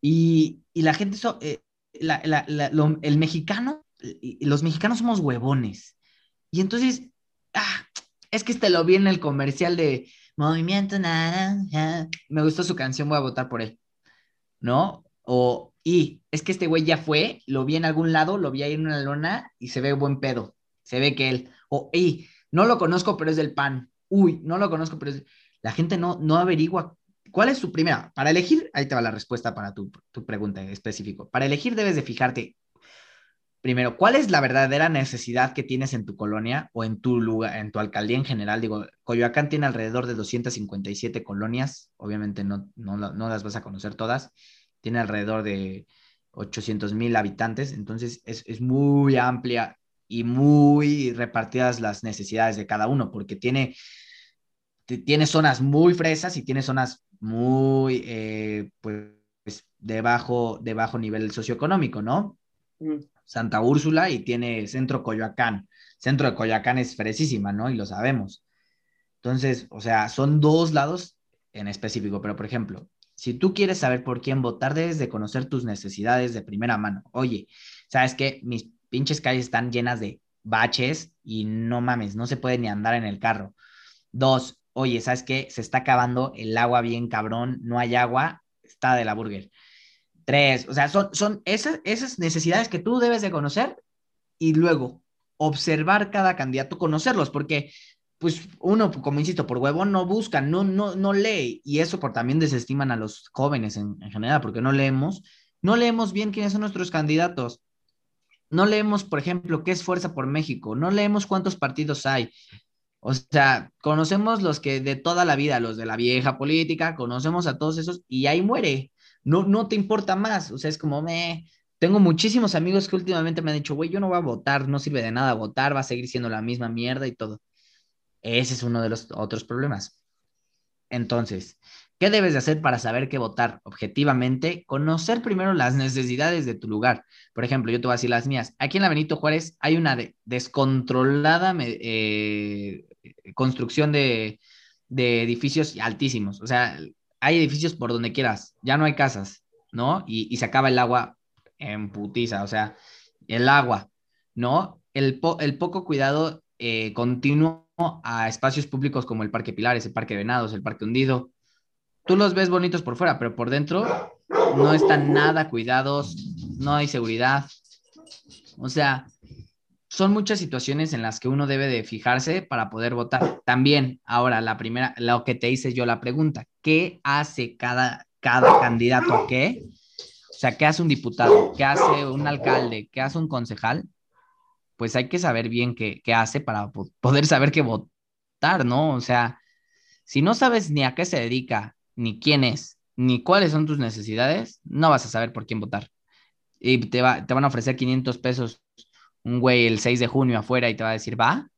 Y, la gente, eh, el mexicano, los mexicanos somos huevones. Y entonces, ah, es que este lo vi en el comercial de Movimiento Naranja. Me gustó su canción, voy a votar por él. ¿No? O, y es que este güey ya fue, lo vi en algún lado, lo vi ahí en una lona y se ve buen pedo. Se ve que él. O, y no lo conozco, pero es del pan. Uy, no lo conozco, pero es. La gente no, no averigua ¿Cuál es su primera? Para elegir, ahí te va la respuesta para tu, tu pregunta en específico. Para elegir debes de fijarte primero, ¿cuál es la verdadera necesidad que tienes en tu colonia o en tu lugar, en tu alcaldía en general? Digo, Coyoacán tiene alrededor de 257 colonias, obviamente no, no, las vas a conocer todas, tiene alrededor de 800 mil habitantes, entonces es, es, muy amplia y muy repartidas las necesidades de cada uno, porque tiene, tiene zonas muy fresas y tiene zonas muy, eh, pues, de bajo, nivel socioeconómico, ¿no? Santa Úrsula y tiene Centro Coyoacán. Centro de Coyoacán es fresísima, ¿no? Y lo sabemos. Entonces, o sea, son dos lados en específico, pero por ejemplo, si tú quieres saber por quién votar, debes de conocer tus necesidades de primera mano. Oye, ¿sabes qué? Mis pinches calles están llenas de baches y no mames, no se puede ni andar en el carro. Dos, oye, ¿sabes qué? Se está acabando el agua bien cabrón, no hay agua, está de la burger. Tres, o sea, son, son esas, necesidades que tú debes de conocer y luego observar cada candidato, conocerlos, porque pues uno, como insisto, por huevo no busca, no, no, no lee, y eso por también desestiman a los jóvenes en, en, general, porque no leemos, no leemos bien quiénes son nuestros candidatos. No leemos, por ejemplo, qué es Fuerza por México, no leemos cuántos partidos hay. O sea, conocemos los que de toda la vida, los de la vieja política, conocemos a todos esos y ahí muere. No, no te importa más. O sea, es como, me, tengo muchísimos amigos que últimamente me han dicho, güey, yo no voy a votar, no sirve de nada votar, va a seguir siendo la misma mierda y todo. Ese es uno de los otros problemas. Entonces, ¿qué debes de hacer para saber qué votar objetivamente? Conocer primero las necesidades de tu lugar. Por ejemplo, yo te voy a decir las mías. Aquí en la Benito Juárez hay una descontrolada eh, construcción de, edificios altísimos. O sea, hay edificios por donde quieras. Ya no hay casas, ¿no? Y, se acaba el agua en putiza. O sea, el agua, ¿no? El, poco cuidado eh, continuo a espacios públicos como el Parque Pilares, el Parque Venados, el Parque Hundido. Tú los ves bonitos por fuera, pero por dentro no están nada cuidados, no hay seguridad. O sea, son muchas situaciones en las que uno debe de fijarse para poder votar. También, ahora, la primera, lo que te hice yo la pregunta, ¿qué hace cada, cada candidato qué? O sea, ¿qué hace un diputado? ¿Qué hace un alcalde? ¿Qué hace un concejal? pues hay que saber bien qué, qué hace para poder saber qué votar, ¿no? O sea, si no sabes ni a qué se dedica, ni quién es, ni cuáles son tus necesidades, no vas a saber por quién votar. Y te, va, te van a ofrecer 500 pesos un güey el 6 de junio afuera y te va a decir, va,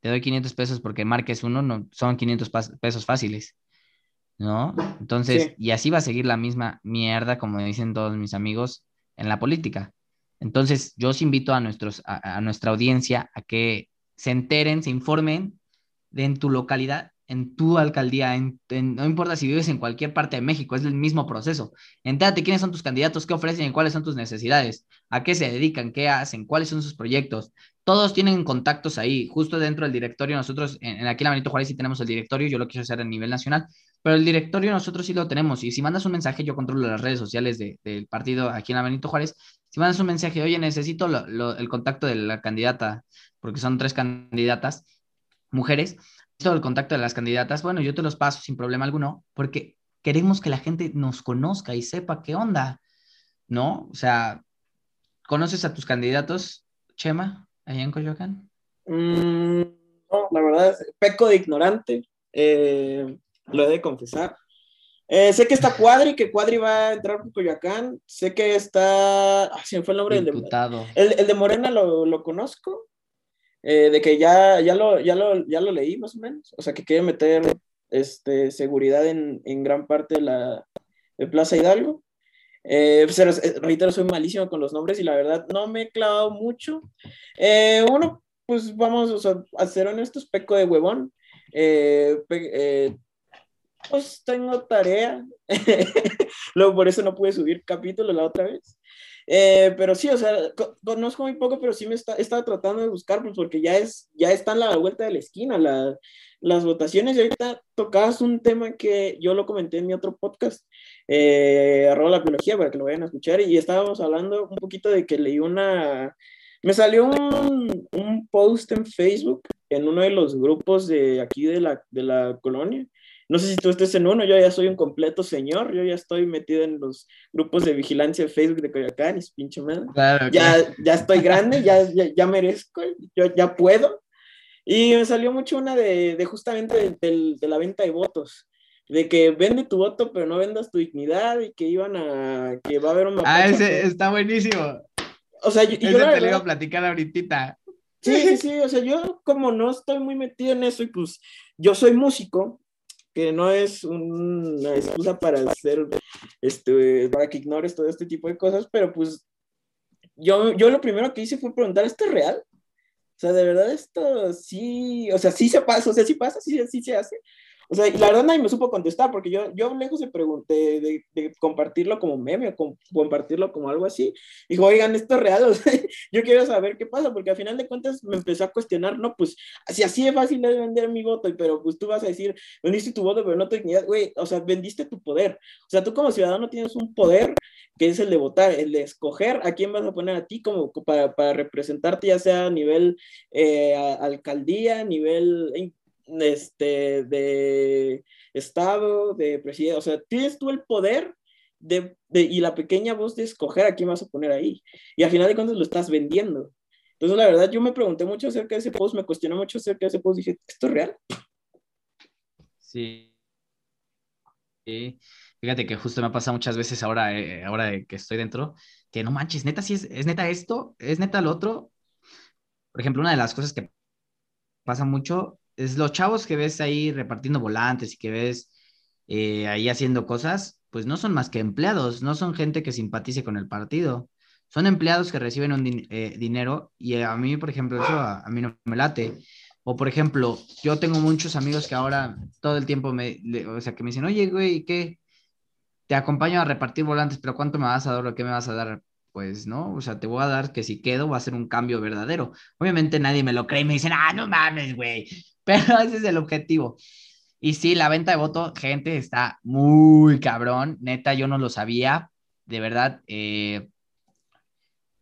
te doy 500 pesos porque marques uno, no, son 500 pesos fáciles, ¿no? Entonces, y así va a seguir la misma mierda, como dicen todos mis amigos, en la política. Entonces, yo os invito a, nuestros, a, nuestra audiencia a que se enteren, se informen de en tu localidad, en tu alcaldía, no importa si vives en cualquier parte de México, es el mismo proceso. Entérate quiénes son tus candidatos, qué ofrecen y cuáles son tus necesidades, a qué se dedican, qué hacen, cuáles son sus proyectos. Todos tienen contactos ahí, justo dentro del directorio. Nosotros, en, aquí en la Benito Juárez sí tenemos el directorio, yo lo quiero hacer a nivel nacional, pero el directorio nosotros sí lo tenemos. Y si mandas un mensaje, yo controlo las redes sociales del partido aquí en la Juárez. Si mandas un mensaje, oye, necesito el contacto de la candidata, porque son tres candidatas, mujeres, necesito el contacto de las candidatas, bueno, yo te los paso sin problema alguno, porque queremos que la gente nos conozca y sepa qué onda, ¿no? O sea, ¿conoces a tus candidatos, Chema, allá en Coyoacán? Mm, no, la verdad, peco de ignorante, eh, lo he de confesar. Eh, sé que está Cuadri, que Cuadri va a entrar por Coyoacán. Sé que está. Ah, se me fue el nombre del de. El, el de Morena lo, lo conozco. Eh, de que ya, ya, lo, ya, lo, ya lo leí más o menos. O sea, que quiere meter este, seguridad en, en gran parte de la de Plaza Hidalgo. Eh, pues, eh, reitero, soy malísimo con los nombres y la verdad no me he clavado mucho. uno, pues vamos o sea, a ser honestos, peco de huevón. Pe pues tengo tarea. (laughs) Luego por eso no pude subir capítulo la otra vez. Eh, pero sí, o sea, conozco muy poco, pero sí me está, estaba tratando de buscar, pues porque ya, es, ya están a la vuelta de la esquina la, las votaciones. Y ahorita tocabas un tema que yo lo comenté en mi otro podcast, eh, arroba la biología, para que lo vayan a escuchar. Y estábamos hablando un poquito de que leí una. Me salió un, un post en Facebook, en uno de los grupos de aquí de la, de la colonia, no sé si tú estés en uno, yo ya soy un completo señor, yo ya estoy metido en los grupos de vigilancia de Facebook de Coyoacán y pinche madre. ya, ya estoy grande, ya, ya, merezco, yo ya puedo. Y me salió mucho una de, de justamente de, de, la venta de votos de que vende tu voto, pero no vendas tu dignidad y que iban a, que va a haber un... Ah, ese está buenísimo. O sea, yo, yo te lo iba a platicar ahorita. Sí, sí, sí, o sea, yo como no estoy muy metido en eso y pues yo soy músico, no es una excusa para hacer, este, para que ignores todo este tipo de cosas, pero pues yo, yo lo primero que hice fue preguntar, ¿esto es real? O sea, de verdad esto sí, o sea, sí se pasa, o sea, sí pasa, sí, sí se hace. O sea, y la verdad nadie me supo contestar, porque yo, yo lejos de, pregunté, de, compartirlo como meme o compartirlo como algo así, dijo, oigan, esto es real, (laughs) yo quiero saber qué pasa, porque al final de cuentas me empezó a cuestionar, no, pues, si así es fácil es vender mi voto, pero pues tú vas a decir, vendiste tu voto, pero no tu dignidad, güey, o sea, vendiste tu poder. O sea, tú como ciudadano tienes un poder que es el de votar, el de escoger a quién vas a poner a ti como para, para representarte, ya sea a nivel eh, alcaldía, nivel este, de Estado, de presidente, o sea, tienes tú el poder de, y la pequeña voz de escoger a quién vas a poner ahí. Y al final de cuentas lo estás vendiendo. Entonces, la verdad, yo me pregunté mucho acerca de ese post, me cuestioné mucho acerca de ese post, dije, ¿esto es real? Sí. Fíjate que justo me ha pasado muchas veces ahora, eh, ahora que estoy dentro, que no manches, neta, si es, es neta esto, es neta lo otro. Por ejemplo, una de las cosas que pasa mucho es los chavos que ves ahí repartiendo volantes y que ves eh, ahí haciendo cosas, pues no son más que empleados, no son gente que simpatice con el partido. Son empleados que reciben un eh, dinero y a mí, por ejemplo, eso a, mí no me late. O, por ejemplo, yo tengo muchos amigos que ahora todo el tiempo me, o sea, que me dicen, oye, güey, ¿qué? Te acompaño a repartir volantes, pero ¿cuánto me vas a dar o qué me vas a dar? pues no, o sea, te voy a dar que si quedo va a ser un cambio verdadero. Obviamente nadie me lo cree y me dicen, ah, no mames, güey, pero ese es el objetivo. Y sí, la venta de voto, gente, está muy cabrón. Neta, yo no lo sabía. De verdad. Eh,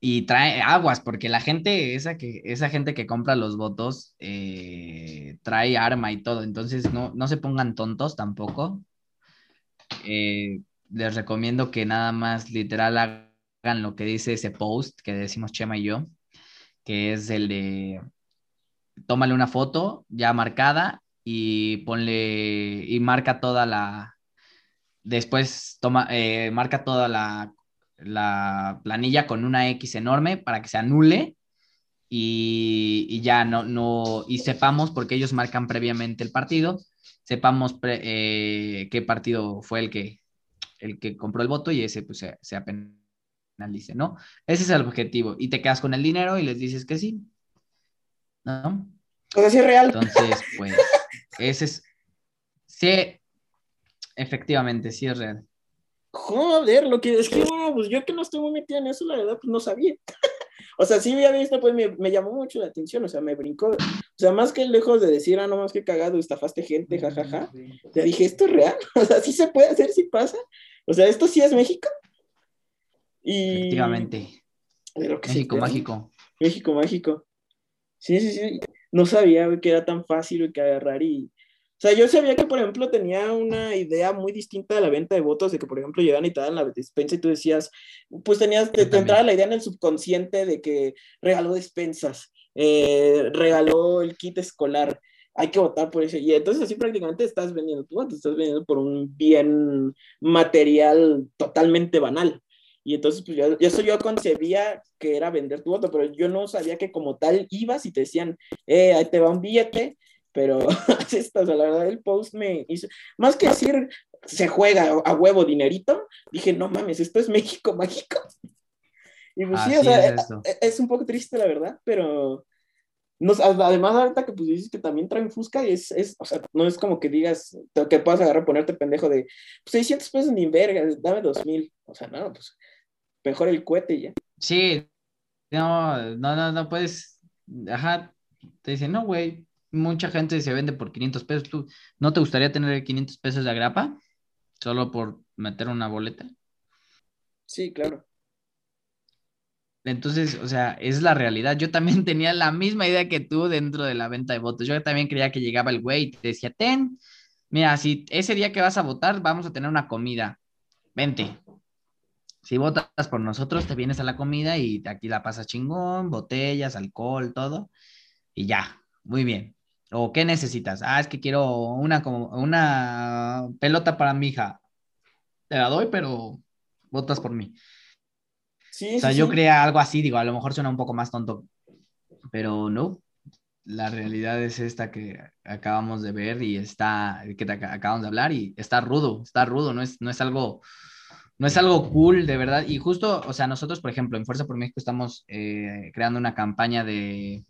y trae aguas, porque la gente, esa, que, esa gente que compra los votos, eh, trae arma y todo. Entonces, no, no se pongan tontos tampoco. Eh, les recomiendo que nada más literal hagan lo que dice ese post que decimos Chema y yo, que es el de tómale una foto ya marcada y ponle y marca toda la, después toma, eh, marca toda la, la, planilla con una X enorme para que se anule y, ya no, no, y sepamos, porque ellos marcan previamente el partido, sepamos eh, qué partido fue el que, el que compró el voto y ese pues se, se penalice, ¿no? Ese es el objetivo. Y te quedas con el dinero y les dices que sí. ¿No? O sea, sí es real. Entonces, (laughs) pues, ese es. Sí, efectivamente, sí es real. Joder, lo que es que, pues yo que no estoy muy metida en eso, la verdad, pues no sabía. (laughs) o sea, sí había visto, pues me, me, llamó mucho la atención, o sea, me brincó. O sea, más que lejos de decir, ah, no más que cagado, estafaste gente, jajaja. O sea, dije, ¿esto es real? (laughs) O sea, sí se puede hacer, sí pasa. O sea, ¿esto sí es México? Y... Efectivamente. México mágico. México mágico. Sí, sí, sí. No sabía que era tan fácil que agarrar y... O sea, yo sabía que, por ejemplo, tenía una idea muy distinta de la venta de votos, de que, por ejemplo, llegaban y te daban la despensa y tú decías, pues tenías, te, te entraba la idea en el subconsciente de que regaló despensas, eh, regaló el kit escolar, hay que votar por eso. Y entonces así prácticamente estás vendiendo tu voto, estás vendiendo por un bien material totalmente banal. Y entonces, pues yo, eso yo concebía que era vender tu voto, pero yo no sabía que como tal ibas y te decían, eh, ahí te va un billete, pero (laughs) esto, o sea, la verdad el post me hizo, más que decir, se juega a huevo dinerito, dije, no mames, esto es México mágico. Y pues sí, o sea, es, e, es, un poco triste la verdad, pero además ahorita que pues dices que también traen Fusca y es, es, o sea, no es como que digas que puedas agarrar ponerte pendejo de pues 600 pesos ni verga, dame 2000, o sea, no, pues mejor el cohete ya. Sí, no, no, no, no puedes, ajá, te dicen, no, güey, mucha gente se vende por 500 pesos, ¿tú no te gustaría tener 500 pesos de agrapa solo por meter una boleta? Sí, claro. Entonces, o sea, es la realidad. Yo también (laughs) tenía la misma idea que tú dentro de la venta de votos. Yo también creía que llegaba el güey y te decía, ten, Mira, si ese día que vas a votar, vamos a tener una comida. Vente. Si votas por nosotros, te vienes a la comida y aquí la pasas chingón, botellas, alcohol, todo. Y ya, muy bien. ¿O qué necesitas? Ah, es que quiero una, como, una pelota para mi hija. Te la doy, pero votas por mí. Sí, o sea, yo creía algo así, digo, a lo mejor suena un poco más tonto, pero no. La realidad es esta que acabamos de ver y está, que acabamos de hablar y está rudo, está rudo, no es, no es algo, no es algo cool, de verdad. Y justo, o sea, nosotros, por ejemplo, en Fuerza por México estamos eh, creando una campaña de,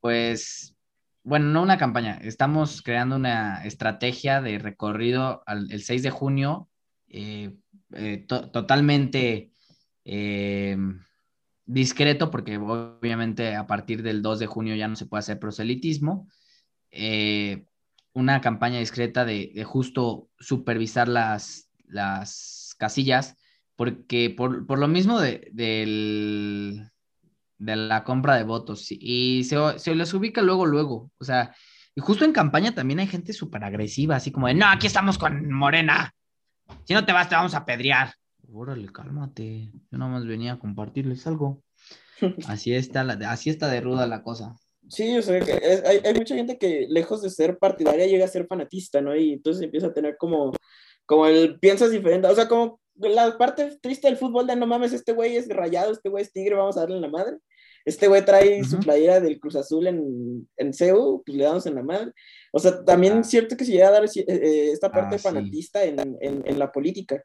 pues, bueno, no una campaña, estamos creando una estrategia de recorrido el 6 de junio, eh, eh, totalmente discreto, porque obviamente a partir del 2 de junio ya no se puede hacer proselitismo. una campaña discreta de, de justo supervisar las, las casillas, porque por, lo mismo de, de la compra de votos y se, se les ubica luego, luego, o sea, y justo en campaña también hay gente súper agresiva, así como de, no, aquí estamos con Morena, si no te vas te vamos a pedrear. Órale, cálmate, yo más venía a compartirles algo. (laughs) Así está, la, así está de ruda la cosa. Sí, o sea, hay, hay, mucha gente que lejos de ser partidaria llega a ser fanatista, ¿no? Y entonces empieza a tener como como el piensas diferente, o sea, como la parte triste del fútbol de no mames, este güey es rayado, este güey es tigre, vamos a darle en la madre. Este güey trae su playera del Cruz Azul en, en CEU, pues le damos en la madre. O sea, también es cierto que se llega a dar eh, eh, esta parte ah, fanatista en, en, en, la política.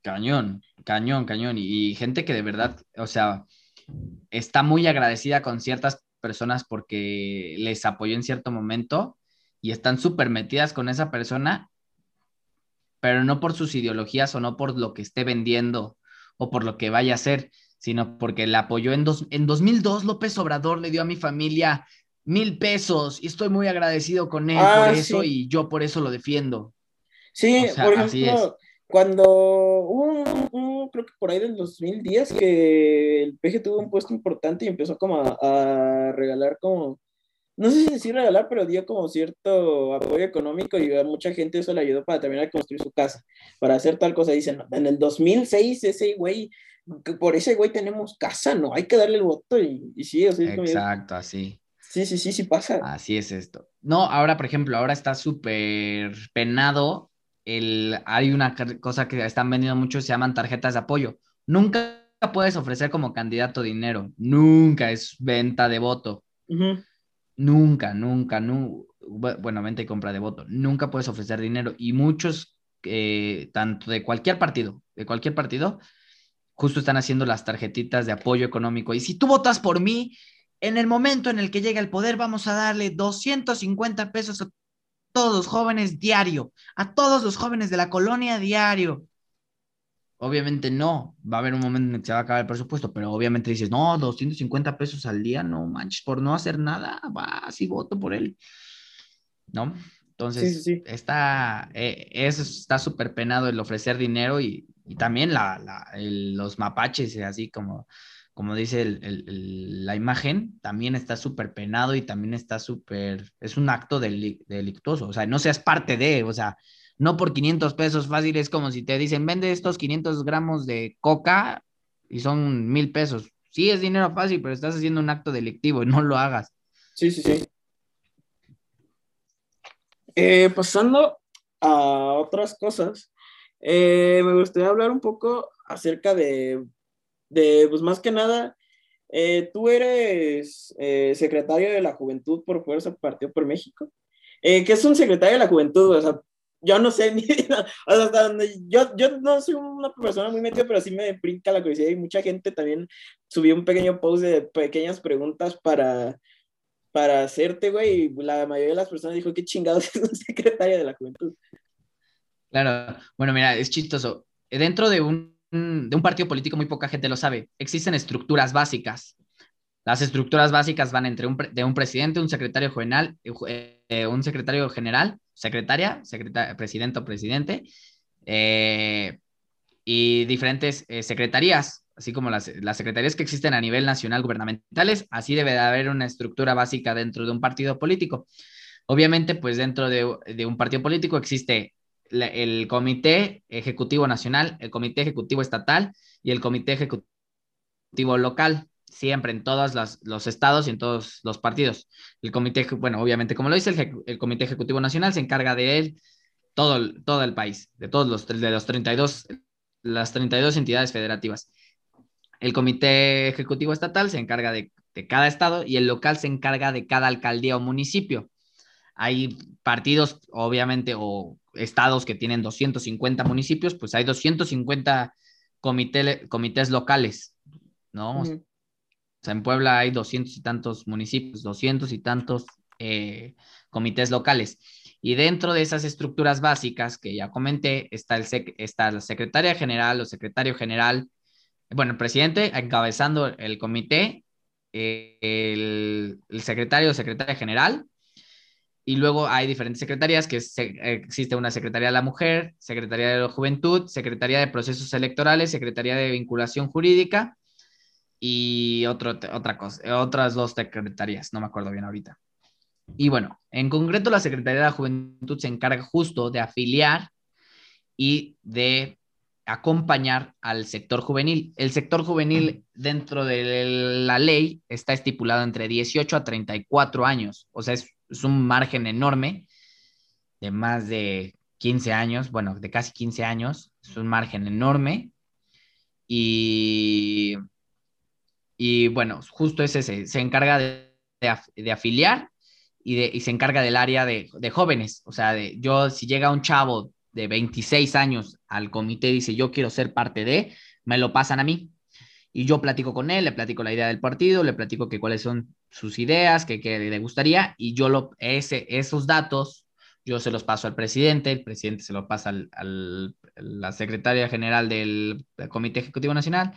Cañón, cañón, cañón. Y, y gente que de verdad, o sea, está muy agradecida con ciertas personas porque les apoyó en cierto momento y están súper metidas con esa persona, pero no por sus ideologías o no por lo que esté vendiendo o por lo que vaya a hacer, sino porque la apoyó en, dos, en 2002, López Obrador le dio a mi familia mil pesos y estoy muy agradecido con él por ah, eso y yo por eso lo defiendo. Sí, por ejemplo, cuando hubo creo que por ahí del 2010 que el PG tuvo un puesto importante y empezó como a regalar como no sé si decir regalar, pero dio como cierto apoyo económico y a mucha gente eso le ayudó para terminar de construir su casa, para hacer tal cosa. Dicen, en el 2006 ese güey, por ese güey tenemos casa, no, hay que darle el voto y, sí, o sea, Exacto, así. Sí, sí, sí, sí pasa. Así es esto. No, ahora, por ejemplo, ahora está súper penado. El, hay una cosa que están vendiendo mucho, se llaman tarjetas de apoyo. Nunca puedes ofrecer como candidato dinero, nunca es venta de voto. Nunca, nunca, no, bueno, venta y compra de voto, nunca puedes ofrecer dinero y muchos, eh, tanto de cualquier partido, de cualquier partido, justo están haciendo las tarjetitas de apoyo económico. Y si tú votas por mí, en el momento en el que llegue el poder, vamos a darle 250 pesos a todos los jóvenes diario, a todos los jóvenes de la colonia diario. Obviamente no, va a haber un momento en el que se va a acabar el presupuesto, pero obviamente dices, no, 250 pesos al día, no manches, por no hacer nada, va, sí voto por él. ¿No? Entonces, está, eh, está súper penado el ofrecer dinero y, también la, los mapaches, así como, como dice la imagen, también está súper penado y también está súper, es un acto delictuoso, o sea, no seas parte de, o sea, no por 500 pesos fácil, es como si te dicen, vende estos 500 gramos de coca y son mil pesos. Sí, es dinero fácil, pero estás haciendo un acto delictivo y no lo hagas. Sí, sí, sí. Eh, pasando a otras cosas, eh, me gustaría hablar un poco acerca de, de pues más que nada, eh, tú eres secretario de la Juventud por Fuerza Partido por México. ¿Qué es un secretario de la Juventud? O sea, yo no sé, (laughs) ni, hasta donde, yo, yo no soy una persona muy metida, pero sí me brinca la curiosidad y mucha gente también subió un pequeño post de pequeñas preguntas para, para hacerte, güey, y la mayoría de las personas dijo, qué chingados es un secretario de la juventud. Claro, bueno, mira, es chistoso. Dentro de un, de un partido político muy poca gente lo sabe. Existen estructuras básicas. Las estructuras básicas van entre un, de un presidente, un secretario general, eh, un secretario general, secretaria, presidente o presidente, eh, y diferentes eh, secretarías, así como las, las, secretarías que existen a nivel nacional gubernamentales, así debe de haber una estructura básica dentro de un partido político. Obviamente, pues dentro de, de un partido político existe el Comité Ejecutivo Nacional, el Comité Ejecutivo Estatal y el Comité Ejecutivo Local, siempre en todos los, estados y en todos los partidos. El comité, bueno, obviamente, como lo dice, el, el Comité Ejecutivo Nacional se encarga de él todo, todo el país, de todos los, de los 32, las 32 entidades federativas. El Comité Ejecutivo Estatal se encarga de, de cada estado y el local se encarga de cada alcaldía o municipio. Hay partidos, obviamente, o estados que tienen 250 municipios, pues hay 250 comités locales, ¿no? Sea, en Puebla hay 200 y tantos municipios, 200 y tantos eh, comités locales. Y dentro de esas estructuras básicas que ya comenté, está, el está la secretaria general o secretario general, bueno, el presidente encabezando el comité, eh, el, el, secretario o secretaria general, y luego hay diferentes secretarías, que existe una Secretaría de la Mujer, Secretaría de la Juventud, Secretaría de Procesos Electorales, Secretaría de Vinculación Jurídica y otro, otra cosa, otras dos secretarías, no me acuerdo bien ahorita. Y bueno, en concreto la Secretaría de la Juventud se encarga justo de afiliar y de acompañar al sector juvenil. El sector juvenil dentro de la ley está estipulado entre 18 a 34 años, o sea, es es un margen enorme de más de 15 años, bueno, de casi 15 años, es un margen enorme. Y, y bueno, justo ese se, encarga de, de, afiliar y, de, y, se encarga del área de, jóvenes. O sea, yo, si llega un chavo de 26 años al comité y dice, yo quiero ser parte de, me lo pasan a mí. Y yo platico con él, le platico la idea del partido, le platico que cuáles son sus ideas, que, que le gustaría, y yo lo, ese, esos datos, yo se los paso al presidente, el presidente se los pasa al la secretaria general del, Comité Ejecutivo Nacional,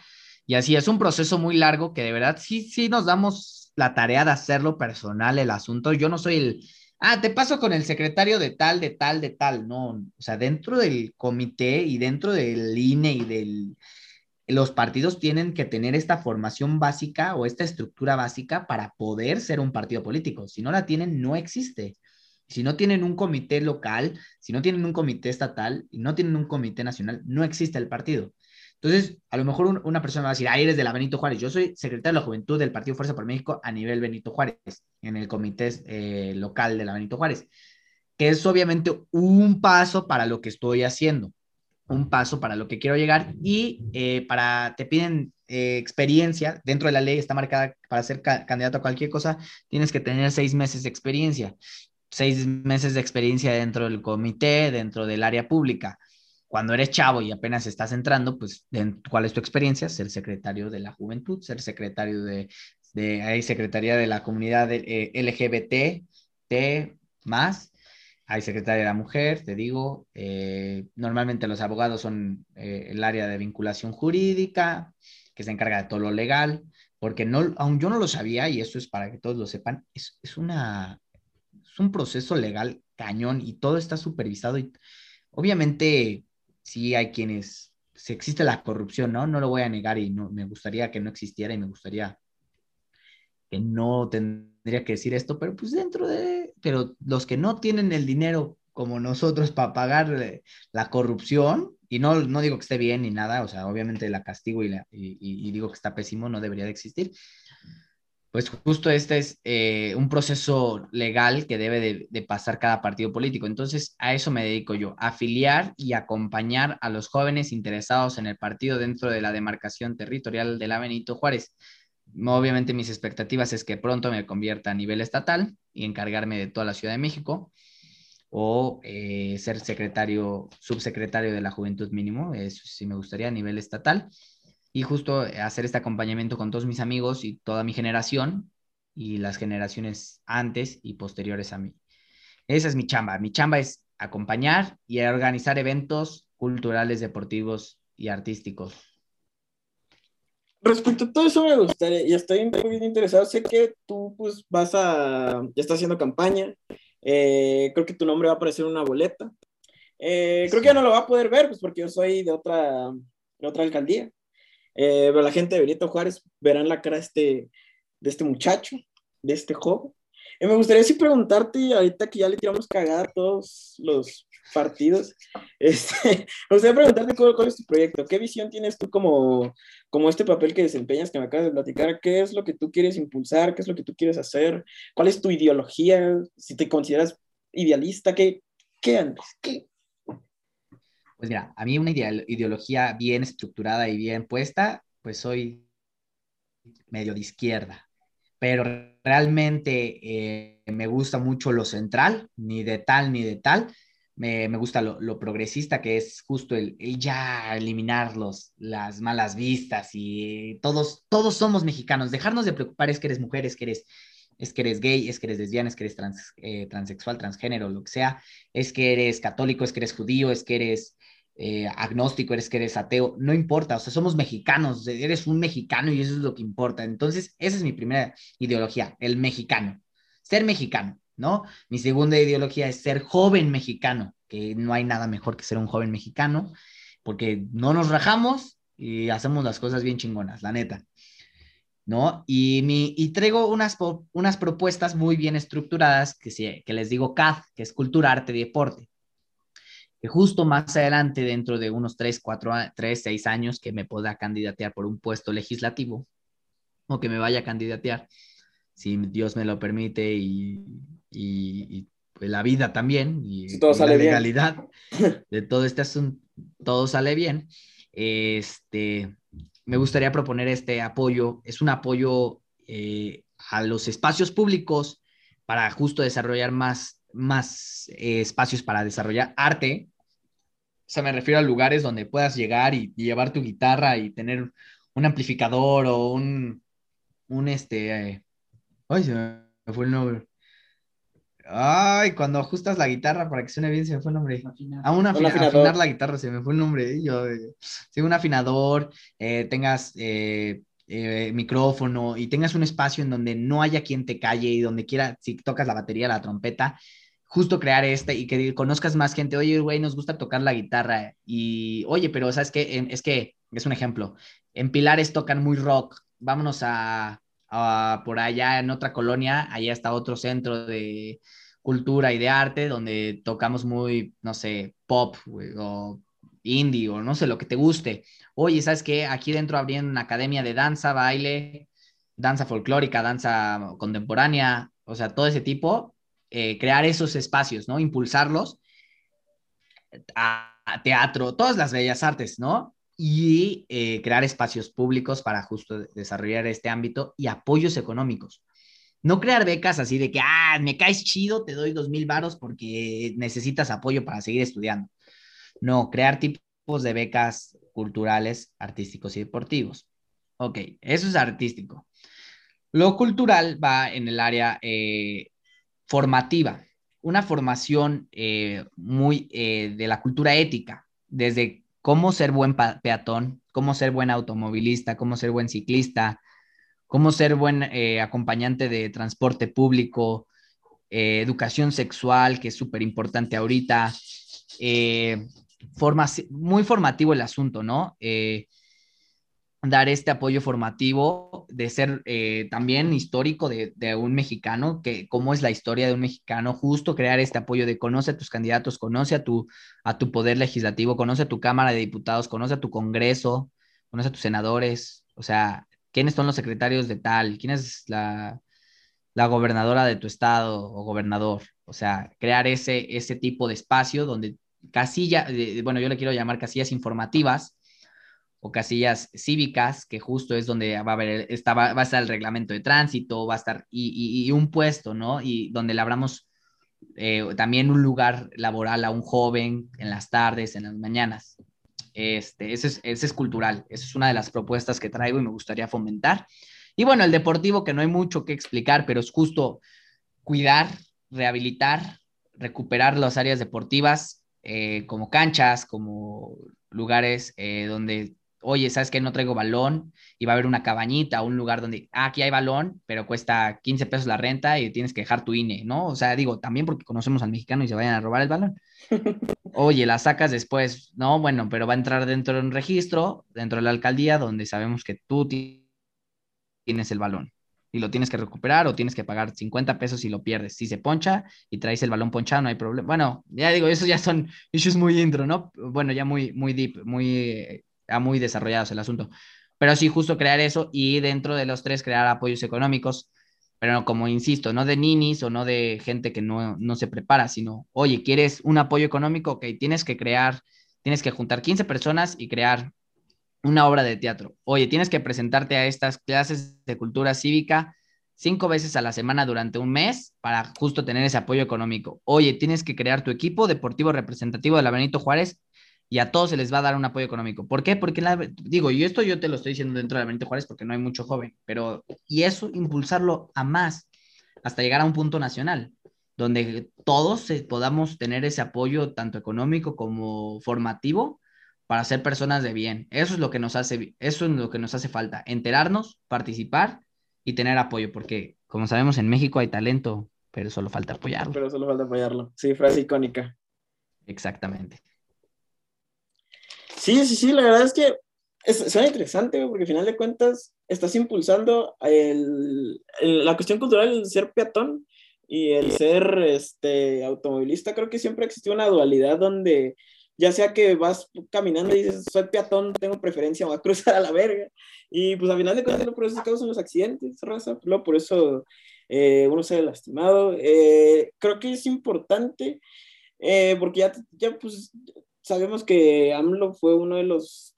y así es un proceso muy largo que de verdad sí, sí nos damos la tarea de hacerlo personal el asunto. Yo no soy el, ah, te paso con el secretario de tal, de tal, de tal, no, o sea, dentro del comité y dentro del INE y del los partidos tienen que tener esta formación básica o esta estructura básica para poder ser un partido político. Si no la tienen, no existe. Si no tienen un comité local, si no tienen un comité estatal y no tienen un comité nacional, no existe el partido. Entonces, a lo mejor una persona va a decir, ah, eres de la Benito Juárez. Yo soy secretario de la Juventud del Partido Fuerza por México a nivel Benito Juárez, en el comité eh, local de la Benito Juárez, que es obviamente un paso para lo que estoy haciendo un paso para lo que quiero llegar y eh, para, te piden eh, experiencia, dentro de la ley está marcada para ser candidato a cualquier cosa, tienes que tener seis meses de experiencia, seis meses de experiencia dentro del comité, dentro del área pública. Cuando eres chavo y apenas estás entrando, pues, ¿cuál es tu experiencia? Ser secretario de la juventud, ser secretario de, de hay secretaría de la comunidad eh, LGBT, T, más, hay secretaria de la mujer, te digo, eh, normalmente los abogados son eh, el área de vinculación jurídica, que se encarga de todo lo legal, porque no, aún yo no lo sabía, y eso es para que todos lo sepan, es, es, una, es un proceso legal cañón y todo está supervisado y obviamente sí hay quienes, si existe la corrupción, ¿no? No lo voy a negar y no, me gustaría que no existiera y me gustaría que no tendría que decir esto, pero pues dentro de, pero los que no tienen el dinero como nosotros para pagar la corrupción, y no, no digo que esté bien ni nada, o sea, obviamente la castigo y, la, y, y digo que está pésimo, no debería de existir, pues justo este es eh, un proceso legal que debe de, pasar cada partido político. Entonces, a eso me dedico yo, afiliar y acompañar a los jóvenes interesados en el partido dentro de la demarcación territorial de la Benito Juárez. Obviamente mis expectativas es que pronto me convierta a nivel estatal y encargarme de toda la Ciudad de México o eh, ser secretario, subsecretario de la Juventud Mínimo, eso sí me gustaría a nivel estatal, y justo hacer este acompañamiento con todos mis amigos y toda mi generación y las generaciones antes y posteriores a mí. Esa es mi chamba. Mi chamba es acompañar y organizar eventos culturales, deportivos y artísticos respecto a todo eso me gustaría, y estoy muy bien interesado, sé que tú pues vas a, ya estás haciendo campaña, eh, creo que tu nombre va a aparecer en una boleta, eh, creo que ya no lo va a poder ver, pues porque yo soy de otra, de otra alcaldía, eh, pero la gente de Benito Juárez verán la cara de este, de este muchacho, de este joven, Eh, me gustaría sí preguntarte, ahorita que ya le tiramos cagada a todos los partidos, (laughs) este, me gustaría preguntarte cuál, es tu proyecto, qué visión tienes tú como, como este papel que desempeñas, que me acabas de platicar, qué es lo que tú quieres impulsar, qué es lo que tú quieres hacer, cuál es tu ideología, si te consideras idealista, qué, qué andas, qué. Pues mira, a mí una ideología bien estructurada y bien puesta, pues soy medio de izquierda, pero realmente eh, me gusta mucho lo central, ni de tal ni de tal. Me, me gusta lo, lo, progresista, que es justo el, el, ya eliminar los, las malas vistas y todos, todos somos mexicanos. Dejarnos de preocupar es que eres mujer, es que eres, es que eres gay, es que eres lesbiana, es que eres trans, eh, transexual, transgénero, lo que sea, es que eres católico, es que eres judío, es que eres eh, agnóstico, eres que eres ateo, no importa, o sea, somos mexicanos, eres un mexicano y eso es lo que importa. Entonces, esa es mi primera ideología, el mexicano, ser mexicano, ¿no? Mi segunda ideología es ser joven mexicano, que no hay nada mejor que ser un joven mexicano, porque no nos rajamos y hacemos las cosas bien chingonas, la neta. ¿No? Y, mi, y traigo unas, unas propuestas muy bien estructuradas que, que les digo CAD, que es cultura, arte y deporte que justo más adelante, dentro de unos 3, 4, 3, 6 años, que me pueda candidatear por un puesto legislativo o que me vaya a candidatear, si Dios me lo permite y, y, pues la vida también y, todo sale la legalidad (laughs) de todo este asunto, todo sale bien. Este, me gustaría proponer este apoyo, es un apoyo eh, a los espacios públicos para justo desarrollar más más eh, espacios para desarrollar arte. O sea, me refiero a lugares donde puedas llegar y, llevar tu guitarra y tener un amplificador o un, un este, eh, ay, se me fue el nombre. Ay, cuando ajustas la guitarra para que suene bien, se me fue el nombre. A una afinar la guitarra, se me fue el nombre. ¿eh? Yo, sí, un afinador, tengas eh, micrófono y tengas un espacio en donde no haya quien te calle y donde quiera, si tocas la batería, la trompeta, justo crear este y que conozcas más gente, oye, güey, nos gusta tocar la guitarra y, oye, pero sabes que es que es un ejemplo, en Pilares tocan muy rock, vámonos a, por allá en otra colonia, allá está otro centro de cultura y de arte donde tocamos muy, no sé, pop o indie o no sé, lo que te guste. Oye, ¿sabes qué? Aquí dentro abriendo una academia de danza, baile, danza folclórica, danza contemporánea, o sea, todo ese tipo, eh, crear esos espacios, ¿no? Impulsarlos a, teatro, todas las bellas artes, ¿no? Y eh, crear espacios públicos para justo desarrollar este ámbito y apoyos económicos. No crear becas así de que, ah, me caes chido, te doy dos mil varos porque necesitas apoyo para seguir estudiando. No, crear tipos de becas culturales, artísticos y deportivos. Ok, eso es artístico. Lo cultural va en el área eh, formativa, una formación eh, muy eh, de la cultura ética, desde cómo ser buen peatón, cómo ser buen automovilista, cómo ser buen ciclista, cómo ser buen acompañante de transporte público, educación sexual, que es súper importante ahorita, muy formativo el asunto, ¿no? Eh, dar este apoyo formativo, de ser eh, también histórico de, un mexicano, que cómo es la historia de un mexicano, justo crear este apoyo de conoce a tus candidatos, conoce a tu, a tu poder legislativo, conoce a tu Cámara de Diputados, conoce a tu Congreso, conoce a tus senadores, o sea, quiénes son los secretarios de tal, quién es la, la gobernadora de tu estado o gobernador, o sea, crear ese, ese tipo de espacio donde casillas, bueno, yo le quiero llamar casillas informativas o casillas cívicas, que justo es donde va a haber, está, va, a estar el reglamento de tránsito, va a estar, y, un puesto, ¿no? Y donde le abramos eh, también un lugar laboral a un joven en las tardes, en las mañanas. Este, ese es, ese es cultural, esa es una de las propuestas que traigo y me gustaría fomentar. Y bueno, el deportivo, que no hay mucho que explicar, pero es justo cuidar, rehabilitar, recuperar las áreas deportivas, eh, como canchas, como lugares eh, donde, oye, ¿sabes que No traigo balón y va a haber una cabañita, un lugar donde, ah, aquí hay balón, pero cuesta 15 pesos la renta y tienes que dejar tu INE, ¿no? O sea, digo, también porque conocemos al mexicano y se vayan a robar el balón. (laughs) Oye, la sacas después, no, bueno, pero va a entrar dentro de un registro, dentro de la alcaldía, donde sabemos que tú tienes el balón. y lo tienes que recuperar o tienes que pagar 50 pesos si lo pierdes. Si se poncha y traes el balón ponchado, no hay problema. Bueno, ya digo, esos ya son issues muy intro, ¿no? Bueno, ya muy, muy deep, muy, muy desarrollados el asunto. Pero sí, justo crear eso y dentro de los tres crear apoyos económicos, pero como insisto, no de ninis o no de gente que no, no se prepara, sino, oye, ¿quieres un apoyo económico? Ok, tienes que crear, tienes que juntar 15 personas y crear una obra de teatro. Oye, tienes que presentarte a estas clases de cultura cívica cinco veces a la semana durante un mes para justo tener ese apoyo económico. Oye, tienes que crear tu equipo deportivo representativo de la Benito Juárez y a todos se les va a dar un apoyo económico. ¿Por qué? Porque, la, digo, y esto yo te lo estoy diciendo dentro de la Benito Juárez porque no hay mucho joven, pero, y eso, impulsarlo a más hasta llegar a un punto nacional donde todos podamos tener ese apoyo tanto económico como formativo para ser personas de bien. Eso es lo que nos hace, eso es lo que nos hace falta, enterarnos, participar y tener apoyo, porque como sabemos en México hay talento, pero solo falta apoyarlo. Pero solo falta apoyarlo. Sí, frase icónica. Exactamente. Sí, sí, sí, la verdad es que es, suena interesante, porque al final de cuentas estás impulsando el, la cuestión cultural del ser peatón y el ser este, automovilista. Creo que siempre existió una dualidad donde ya sea que vas caminando y dices, soy peatón, tengo preferencia, voy a cruzar a la verga. Y pues al final de cuentas, por eso causan los accidentes, raza. Por eso eh, uno se ha lastimado. Eh, creo que es importante, eh, porque ya, ya pues sabemos que AMLO fue uno de los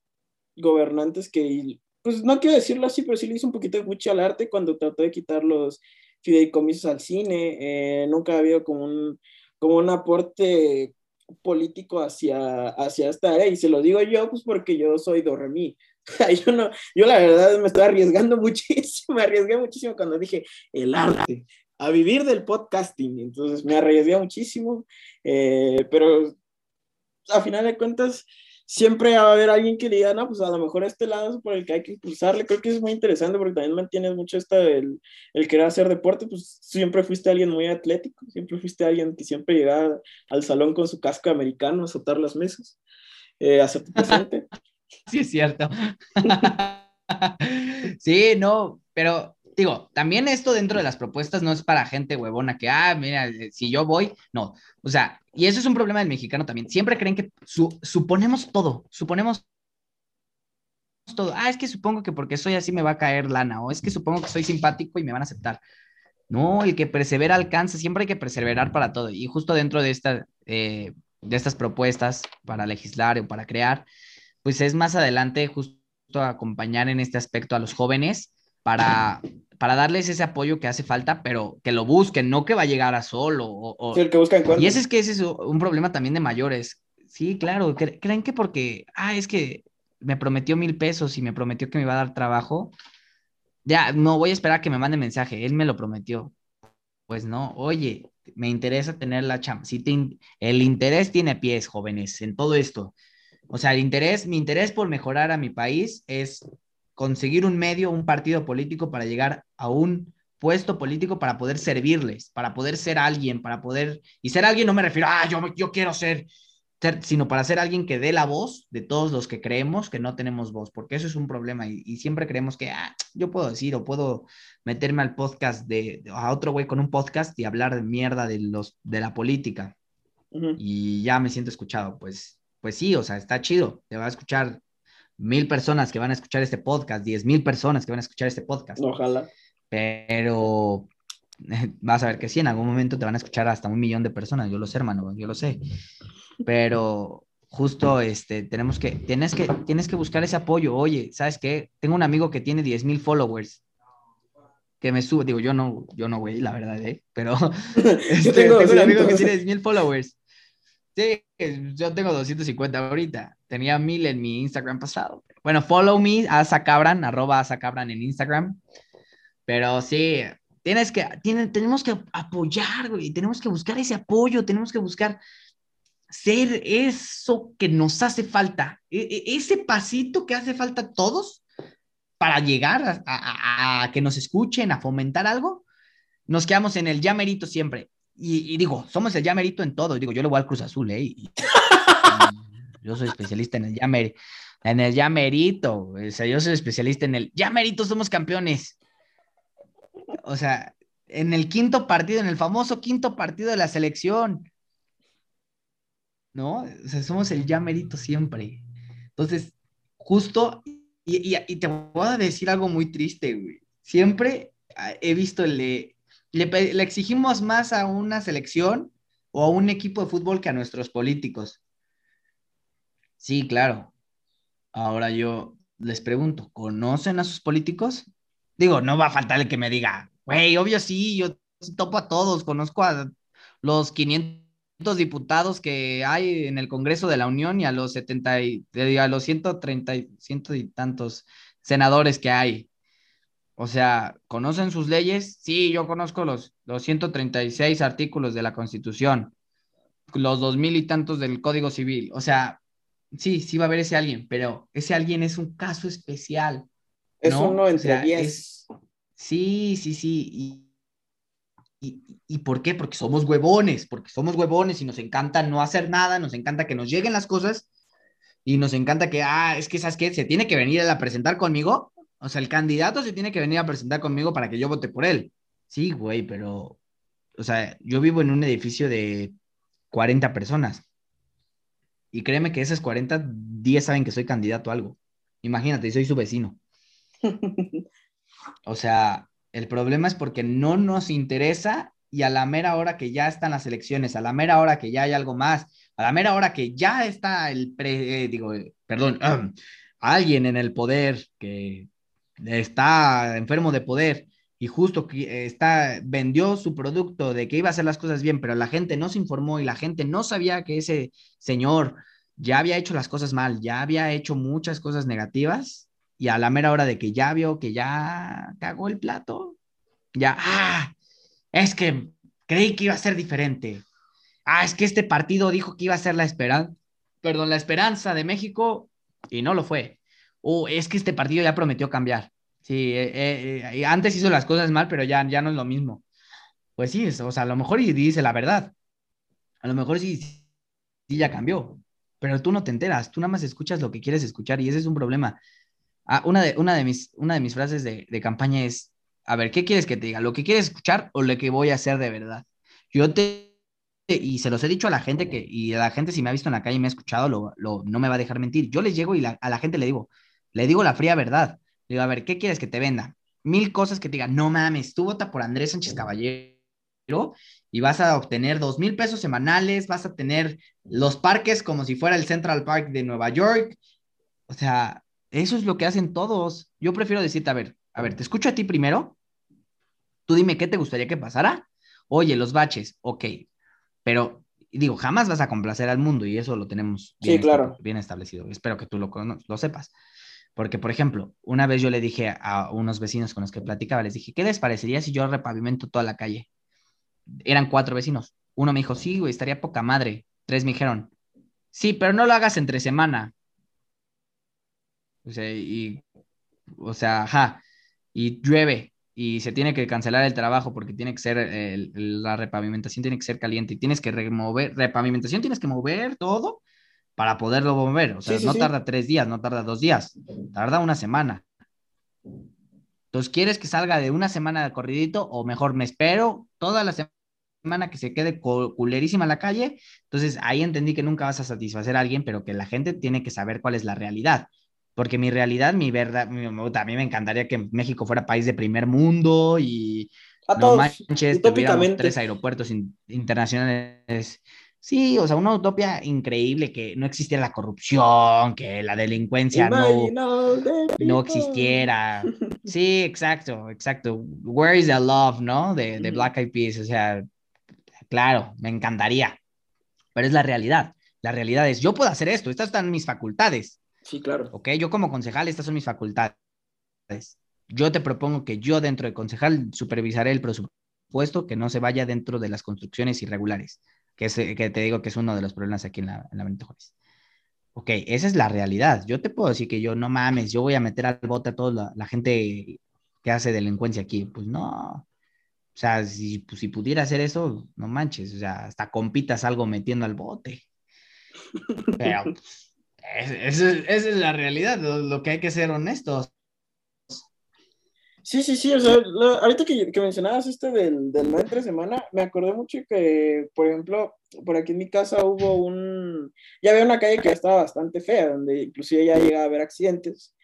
gobernantes que, pues no quiero decirlo así, pero sí le hizo un poquito de mucho al arte cuando trató de quitar los fideicomisos al cine. nunca ha habido como un, como un aporte político hacia, hacia esta área y se lo digo yo pues porque yo soy Doremi. (laughs) yo no, yo la verdad me estoy arriesgando (laughs) muchísimo, me arriesgué muchísimo cuando dije el arte, a vivir del podcasting, entonces me arriesgué muchísimo, eh, pero a final de cuentas siempre va a haber alguien que diga, no, pues a lo mejor este lado es por el que hay que impulsarle. Creo que es muy interesante porque también mantienes mucho esta el, el querer hacer deporte, pues siempre fuiste alguien muy atlético, siempre fuiste alguien que siempre llegaba al salón con su casco americano a azotar las mesas, eh, a tu presente. (laughs) Sí, es cierto. (laughs) sí, no, pero digo, también esto dentro de las propuestas no es para gente huevona que, ah, mira, eh, si yo voy, no. O sea, y eso es un problema del mexicano también. Siempre creen que suponemos todo, suponemos todo. Ah, es que supongo que porque soy así me va a caer lana, o es que supongo que soy simpático y me van a aceptar. No, el que persevera alcanza, siempre hay que perseverar para todo. Y justo dentro de, esta, eh, de estas propuestas para legislar o para crear, pues es más adelante justo acompañar en este aspecto a los jóvenes para, para darles ese apoyo que hace falta, pero que lo busquen, no que va a llegar a solo. O, el que busca Y ese es que ese es un problema también de mayores. Sí, claro, creen que porque, ah, es que me prometió mil pesos y me prometió que me iba a dar trabajo, ya, no voy a esperar que me mande mensaje, él me lo prometió. Pues no, oye, me interesa tener la chamba. Si el interés tiene pies, jóvenes, en todo esto. O sea, el interés, mi interés por mejorar a mi país es conseguir un medio, un partido político para llegar a un puesto político para poder servirles, para poder ser alguien, para poder, y ser alguien no me refiero, ah, yo, yo quiero ser, sino para ser alguien que dé la voz de todos los que creemos que no tenemos voz, porque eso es un problema y, siempre creemos que, ah, yo puedo decir o puedo meterme al podcast de, a otro güey con un podcast y hablar de mierda de, los, de la política y ya me siento escuchado, pues, pues sí, o sea, está chido, te va a escuchar mil personas que van a escuchar este podcast, diez mil personas que van a escuchar este podcast. Ojalá. Pero (laughs) vas a ver que sí, en algún momento te van a escuchar hasta un millón de personas, yo lo sé, hermano, yo lo sé. Pero justo este, tenemos que, tienes que, tienes que buscar ese apoyo. Oye, ¿sabes qué? Tengo un amigo que tiene diez mil followers que me sube, digo, yo no, yo no, güey, la verdad, ¿eh? Pero (laughs) este, tengo, tengo un amigo que tiene diez mil followers Sí, yo tengo 250 ahorita. Tenía mil en mi Instagram pasado. Bueno, follow me, Asacabran, arroba Asacabran en Instagram. Pero sí, tienes que, tenemos que apoyar, güey. Tenemos que buscar ese apoyo, tenemos que buscar ser eso que nos hace falta. E, e, ese pasito que hace falta a todos para llegar a, que nos escuchen, a fomentar algo. Nos quedamos en el ya merito siempre y, digo, somos el llamerito en todo. Digo, yo le voy al Cruz Azul, ¿eh? Yo soy especialista en el llamer, en el llamerito. O sea, yo soy especialista en el llamerito, somos campeones. O sea, en el quinto partido, en el famoso quinto partido de la selección. ¿No? O sea, somos el ya merito siempre. Entonces, justo, y, te voy a decir algo muy triste, güey. Siempre ah, he visto, le, le exigimos más a una selección o a un equipo de fútbol que a nuestros políticos. Sí, claro. Ahora yo les pregunto, ¿conocen a sus políticos? Digo, no va a faltar el que me diga, Güey, obvio sí, yo topo a todos, conozco a los 500 diputados que hay en el Congreso de la Unión y a los 70 y, a los 130 y, ciento y tantos senadores que hay. O sea, ¿conocen sus leyes? Sí, yo conozco los, los 136 artículos de la Constitución, los dos mil y tantos del Código Civil. O sea, sí, sí va a haber ese alguien, pero ese alguien es un caso especial. Es uno entre diez. Sí, sí, sí. Y, y, por qué? Porque somos huevones, porque somos huevones y nos encanta no hacer nada, nos encanta que nos lleguen las cosas y nos encanta que, ah, es que, ¿sabes qué? Se tiene que venir a presentar conmigo. O sea, el candidato se tiene que venir a presentar conmigo para que yo vote por él. Sí, güey, pero, o sea, yo vivo en un edificio de 40 personas. Y créeme que esas 40, 10 saben que soy candidato a algo. Imagínate, soy su vecino. (laughs) O sea, el problema es porque no nos interesa y a la mera hora que ya están las elecciones, a la mera hora que ya hay algo más, a la mera hora que ya está el, pre, eh, digo, eh, perdón, (clears throat) alguien en el poder que está enfermo de poder y justo que está, vendió su producto de que iba a hacer las cosas bien, pero la gente no se informó y la gente no sabía que ese señor ya había hecho las cosas mal, ya había hecho muchas cosas negativas, y a la mera hora de que ya vio que ya cagó el plato, ya, ah, es que creí que iba a ser diferente. Ah, es que este partido dijo que iba a ser la esperanza, perdón, la esperanza de México y no lo fue. O es que este partido ya prometió cambiar. Sí, eh, eh, antes hizo las cosas mal, pero ya, ya no es lo mismo. Pues sí, o sea, a lo mejor y dice la verdad. A lo mejor sí, sí ya cambió, pero tú no te enteras, tú nada más escuchas lo que quieres escuchar y ese es un problema. Ah, una, de, una, de mis, una de mis frases de, de campaña es, a ver, ¿qué quieres que te diga? ¿Lo que quieres escuchar o lo que voy a hacer de verdad? Yo te, y se los he dicho a la gente que, y la gente si me ha visto en la calle y me ha escuchado, lo, lo, no me va a dejar mentir. Yo les llego y a la gente le digo, le digo la fría verdad. Le digo, a ver, ¿qué quieres que te venda? Mil cosas que te digan, no mames, tú vota por Andrés Sánchez Caballero y vas a obtener dos mil pesos semanales, vas a tener los parques como si fuera el Central Park de Nueva York. O sea, eso es lo que hacen todos. Yo prefiero decirte, a ver, a ver, te escucho a ti primero. Tú dime qué te gustaría que pasara. Oye, los baches, ok. Pero digo, jamás vas a complacer al mundo y eso lo tenemos bien, sí, claro. bien establecido. Espero que tú lo, lo sepas. Porque, por ejemplo, una vez yo le dije a unos vecinos con los que platicaba, les dije, ¿qué les parecería si yo repavimento toda la calle? Eran cuatro vecinos. Uno me dijo, sí, güey, estaría poca madre. Tres me dijeron, sí, pero no lo hagas entre semana. O sea, y, o sea, y llueve y se tiene que cancelar el trabajo porque tiene que ser, la repavimentación tiene que ser caliente y tienes que remover, repavimentación tienes que mover todo para poderlo mover. O sea, no tarda tres días, no tarda dos días, tarda una semana. Entonces, ¿quieres que salga de una semana de corridito o mejor me espero toda la semana que se quede culerísima la calle? Entonces, ahí entendí que nunca vas a satisfacer a alguien, pero que la gente tiene que saber cuál es la realidad. Porque mi realidad, mi verdad, a mí me encantaría que México fuera país de primer mundo y a no manches, tuviéramos tres aeropuertos internacionales. Sí, o sea, una utopía increíble que no existiera la corrupción, que la delincuencia no, no existiera. (laughs) Sí, exacto, exacto. Where is the love, no? De, de Black Eyed Peas, o sea, claro, me encantaría, pero es la realidad. La realidad es, yo puedo hacer esto, estas están mis facultades, Sí, claro. Ok, yo como concejal, estas son mis facultades. Yo te propongo que yo dentro de concejal supervisaré el presupuesto que no se vaya dentro de las construcciones irregulares, que, es, que te digo que es uno de los problemas aquí en la, en la Benito Juárez. Ok, esa es la realidad. Yo te puedo decir que yo no mames, yo voy a meter al bote a toda la, gente que hace delincuencia aquí. Pues no. O sea, si, pues, si pudiera hacer eso, no manches. O sea, hasta compitas algo metiendo al bote. Pero pues, (laughs) esa es la realidad, lo, que hay que ser honestos. Sí, sí, sí, o sea, ahorita que, que, mencionabas este del, del no entre semana, me acordé mucho que, por ejemplo, por aquí en mi casa hubo un, ya había una calle que estaba bastante fea, donde inclusive ya llegaba a haber accidentes,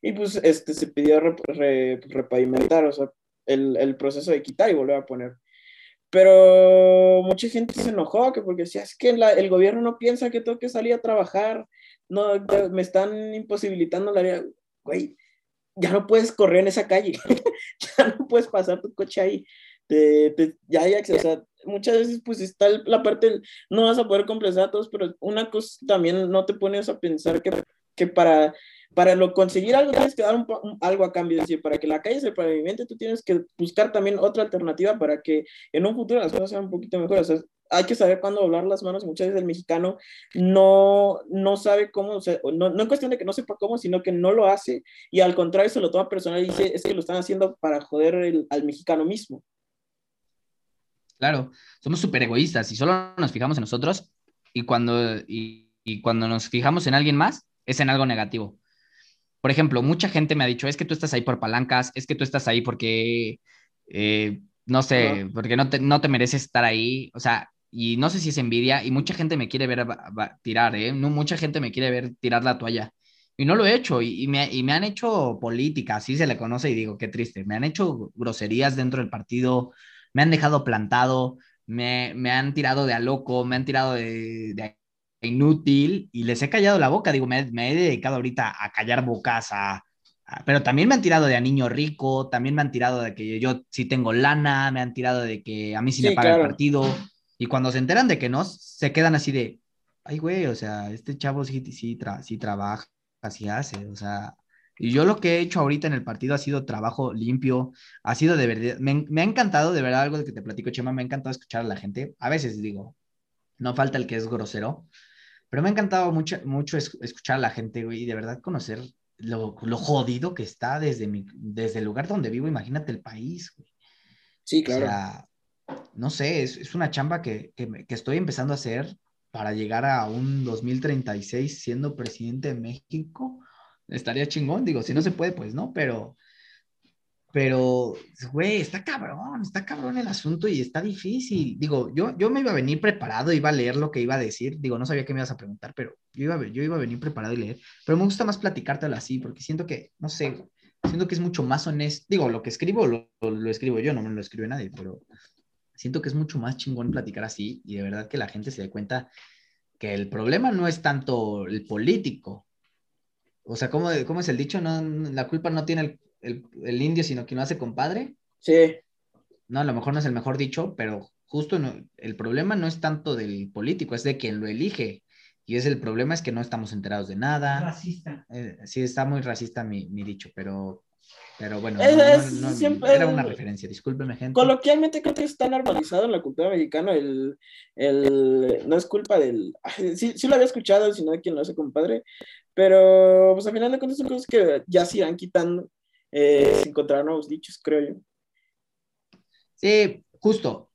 y pues este, se pidió repavimentar, o sea, el, el, proceso de quitar y volver a poner. Pero mucha gente se enojó, que porque decía, es que la, el gobierno no piensa que tengo que salir a trabajar, no, me están imposibilitando la área, güey ya no puedes correr en esa calle, (laughs) ya no puedes pasar tu coche ahí, ya hay acceso, o muchas veces pues está la parte, no vas a poder completar a todos, pero una cosa también no te pones a pensar que, que para, para lo, conseguir algo tienes que dar algo a cambio, es decir, para que la calle se pavimente tú tienes que buscar también otra alternativa para que en un futuro las cosas sean un poquito mejores, hay que saber cuándo doblar las manos. Muchas veces el mexicano no, no sabe cómo, o sea, no, no en cuestión de que no sepa cómo, sino que no lo hace y al contrario se lo toma personal y dice, es que lo están haciendo para joder al mexicano mismo. Claro, somos súper egoístas y solo nos fijamos en nosotros y cuando, y, y cuando nos fijamos en alguien más es en algo negativo. Por ejemplo, mucha gente me ha dicho, es que tú estás ahí por palancas, es que tú estás ahí porque, eh, no sé, porque no te, no te mereces estar ahí. O sea, y no sé si es envidia, y mucha gente me quiere ver tirar, ¿eh? No, mucha gente me quiere ver tirar la toalla. Y no lo he hecho, y, me, y, me, han hecho política, así se le conoce, y digo, qué triste. Me han hecho groserías dentro del partido, me han dejado plantado, me, me han tirado de a loco, me han tirado de, de inútil, y les he callado la boca. Digo, me, me he dedicado ahorita a callar bocas, a, pero también me han tirado de a niño rico, también me han tirado de que yo sí tengo lana, me han tirado de que a mí sí, me paga el partido. Y cuando se enteran de que no, se quedan así de, ay, güey, o sea, este chavo sí, sí, sí trabaja, así hace, o sea, y yo lo que he hecho ahorita en el partido ha sido trabajo limpio, ha sido de verdad, me, me, ha encantado, de verdad, algo de que te platico, Chema, me ha encantado escuchar a la gente. A veces digo, no falta el que es grosero, pero me ha encantado mucho, mucho escuchar a la gente, güey, y de verdad conocer lo, lo, jodido que está desde, mi, desde el lugar donde vivo, imagínate el país, güey. Sí, claro. O sea, no sé, es, es una chamba que, que, que, estoy empezando a hacer para llegar a un 2036 siendo presidente de México. Estaría chingón, digo, si no se puede, pues no, pero, pero, güey, está cabrón, está cabrón el asunto y está difícil. Digo, yo, yo me iba a venir preparado, iba a leer lo que iba a decir. Digo, no sabía qué me ibas a preguntar, pero yo iba, yo iba a venir preparado y leer. Pero me gusta más platicártelo así, porque siento que, no sé, siento que es mucho más honesto. Digo, lo que escribo lo, lo escribo yo, no me lo escribe nadie, pero siento que es mucho más chingón platicar así y de verdad que la gente se dé cuenta que el problema no es tanto el político. O sea, ¿cómo, cómo es el dicho? No, la culpa no tiene el, el, indio, sino que no hace compadre. Sí. No, a lo mejor no es el mejor dicho, pero justo no, el problema no es tanto del político, es de quien lo elige. Y es el problema es que no estamos enterados de nada. Racista. Eh, sí, está muy racista mi, mi dicho, pero pero bueno, era una referencia, discúlpeme, gente. Coloquialmente creo que está normalizado en la cultura mexicana el, el no es culpa del, sí, sí lo había escuchado, sino de quien lo hace compadre, pero pues al final de cuentas son cosas que ya se irán quitando eh, sin encontrar nuevos dichos, creo yo. Sí, justo.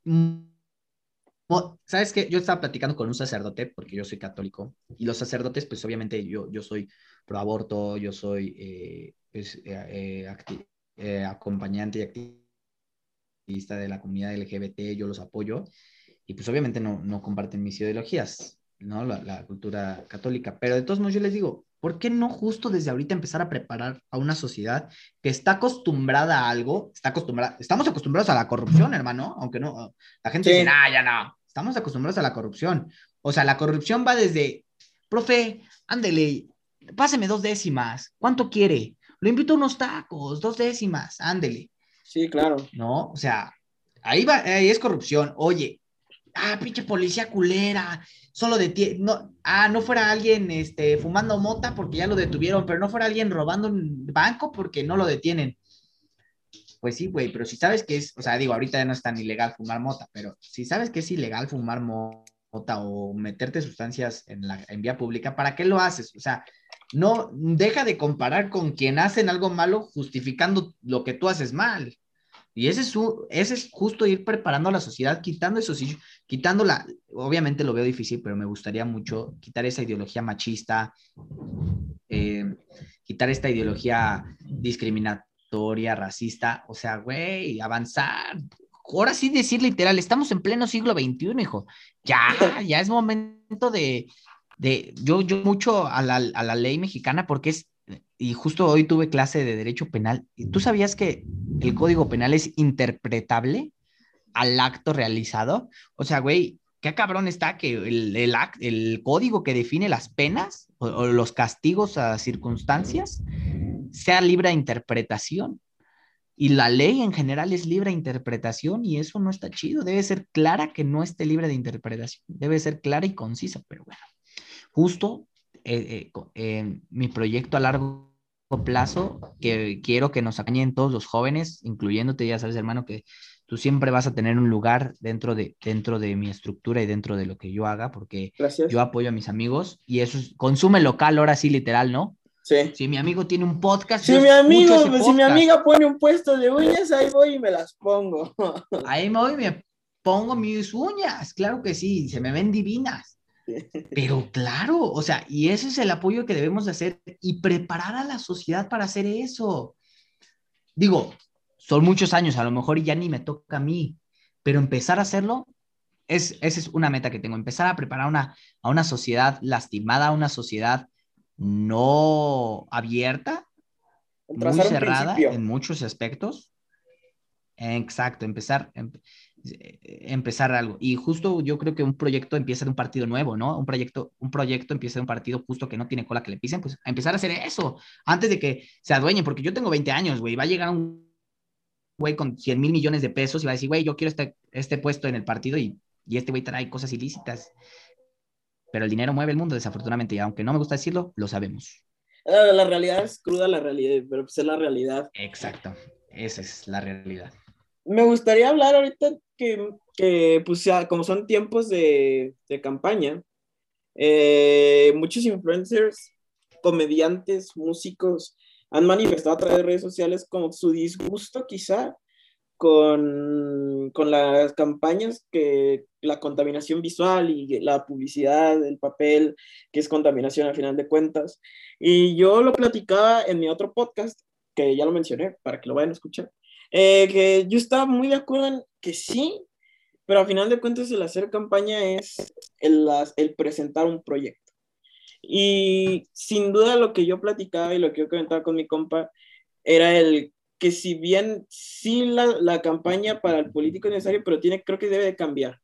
¿Sabes qué? Yo estaba platicando con un sacerdote, porque yo soy católico, y los sacerdotes, pues obviamente yo, yo soy pro aborto, yo soy eh, es eh, eh, eh, acompañante y activista de la comunidad LGBT, yo los apoyo, y pues obviamente no, no comparten mis ideologías, ¿no? La, la, cultura católica, pero de todos modos yo les digo, ¿por qué no justo desde ahorita empezar a preparar a una sociedad que está acostumbrada a algo, está acostumbrada, estamos acostumbrados a la corrupción, hermano, aunque no, la gente dice, ah, ya no, estamos acostumbrados a la corrupción, o sea, la corrupción va desde, profe, ándele, páseme dos décimas, ¿cuánto quiere? Lo invito a unos tacos, dos décimas, ándele. Sí, claro. No, o sea, ahí va, ahí es corrupción. Oye, ah, pinche policía culera, solo detiene, no, ah, no fuera alguien este, fumando mota porque ya lo detuvieron, pero no fuera alguien robando un banco porque no lo detienen. Pues sí, güey, pero si sabes que es, o sea, digo, ahorita ya no es tan ilegal fumar mota, pero si sabes que es ilegal fumar mota o meterte sustancias en la en vía pública, ¿para qué lo haces? O sea, no deja de comparar con quien hacen algo malo justificando lo que tú haces mal. Y ese es, su, ese es justo ir preparando a la sociedad, quitando eso, quitando la, obviamente lo veo difícil, pero me gustaría mucho quitar esa ideología machista, eh, quitar esta ideología discriminatoria discriminatoria, racista. O sea, güey, avanzar. Ahora sí decir literal, estamos en pleno siglo XXI, hijo. Ya, (laughs) ya es momento de, de yo, yo mucho a la, a la ley mexicana porque es, y justo hoy tuve clase de derecho penal. ¿Tú sabías que el código penal es interpretable al acto realizado? O sea, güey, qué cabrón está que el, el, el código que define las penas o, o, los castigos a circunstancias sea libre de interpretación. Y la ley en general es libre de interpretación y eso no está chido. Debe ser clara que no esté libre de interpretación. Debe ser clara y concisa, pero bueno. Justo eh, eh, mi proyecto a largo plazo, que quiero que nos acompañen todos los jóvenes, incluyéndote, ya sabes, hermano, que tú siempre vas a tener un lugar dentro de, dentro de mi estructura y dentro de lo que yo haga, porque Gracias. yo apoyo a mis amigos y eso es, consume local, ahora sí, literal, ¿no? Sí. Si mi amigo tiene un podcast. Si mi amigo, si mi amiga pone un puesto de uñas, ahí voy y me las pongo. ahí me voy y me pongo mis uñas, claro que sí, se me ven divinas. Pero (laughs) claro, o sea, y ese es el apoyo que debemos de hacer y preparar a la sociedad para hacer eso. Digo, son muchos años, a lo mejor ya ni me toca a mí, pero empezar a hacerlo, es, esa es una meta que tengo, empezar a preparar una, a una sociedad lastimada, a una sociedad no abierta, muy cerrada en muchos aspectos. Exacto, empezar, em, empezar algo. Y justo yo creo que un proyecto empieza de un partido nuevo, ¿no? Un proyecto, un proyecto empieza de un partido justo que no tiene cola que le pisen, pues a empezar a hacer eso antes de que se adueñen, porque yo tengo 20 años, güey, va a llegar un güey con 100 mil millones de pesos y va a decir, güey, yo quiero este, este puesto en el partido y, y este güey trae cosas ilícitas. Pero el dinero mueve el mundo, desafortunadamente, y aunque no me gusta decirlo, lo sabemos. La, la realidad es cruda, la realidad, pero pues es la realidad. Exacto, esa es la realidad me gustaría hablar ahorita que, pues como son tiempos de, de campaña, eh, muchos influencers, comediantes, músicos han manifestado a través de redes sociales como su disgusto quizá con, con las campañas que la contaminación visual y la publicidad, el papel, que es contaminación al final de cuentas. Y yo lo platicaba en mi otro podcast, que ya lo mencioné, para que lo vayan a escuchar, eh, que yo estaba muy de acuerdo en que sí, pero al final de cuentas el hacer campaña es el, el presentar un proyecto. Y sin duda lo que yo platicaba y lo que yo comentaba con mi compa era el que si bien sí la, la campaña para el político es necesario, pero tiene, creo que debe de cambiar.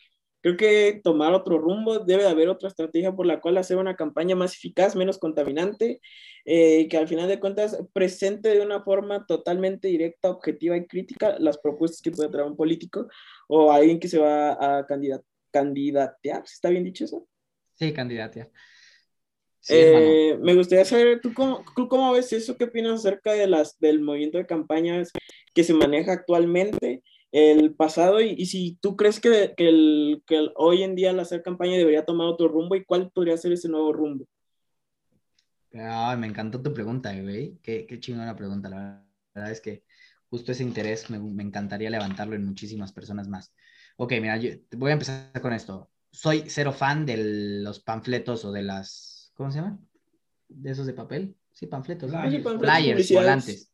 Creo que tomar otro rumbo, debe de haber otra estrategia por la cual hacer una campaña más eficaz, menos contaminante, eh, que al final de cuentas presente de una forma totalmente directa, objetiva y crítica las propuestas que puede traer un político o alguien que se va a candidat candidatear. ¿Está bien dicho eso? Sí, candidatear. Sí, eh, me gustaría saber, ¿tú cómo, ¿tú cómo ves eso? ¿Qué opinas acerca de las, del movimiento de campañas que se maneja actualmente? El pasado y, y, si tú crees que, que, el, que el, hoy en día al hacer campaña debería tomar otro rumbo y cuál podría ser ese nuevo rumbo. Ay, me encantó tu pregunta, güey. Qué, qué chingona pregunta. La verdad es que justo ese interés me, me, encantaría levantarlo en muchísimas personas más. Ok, mira, yo voy a empezar con esto. Soy cero fan de los panfletos o de las, ¿cómo se llaman? De esos de papel. Sí, panfletos. Ah, sí, panfletos flyers, volantes.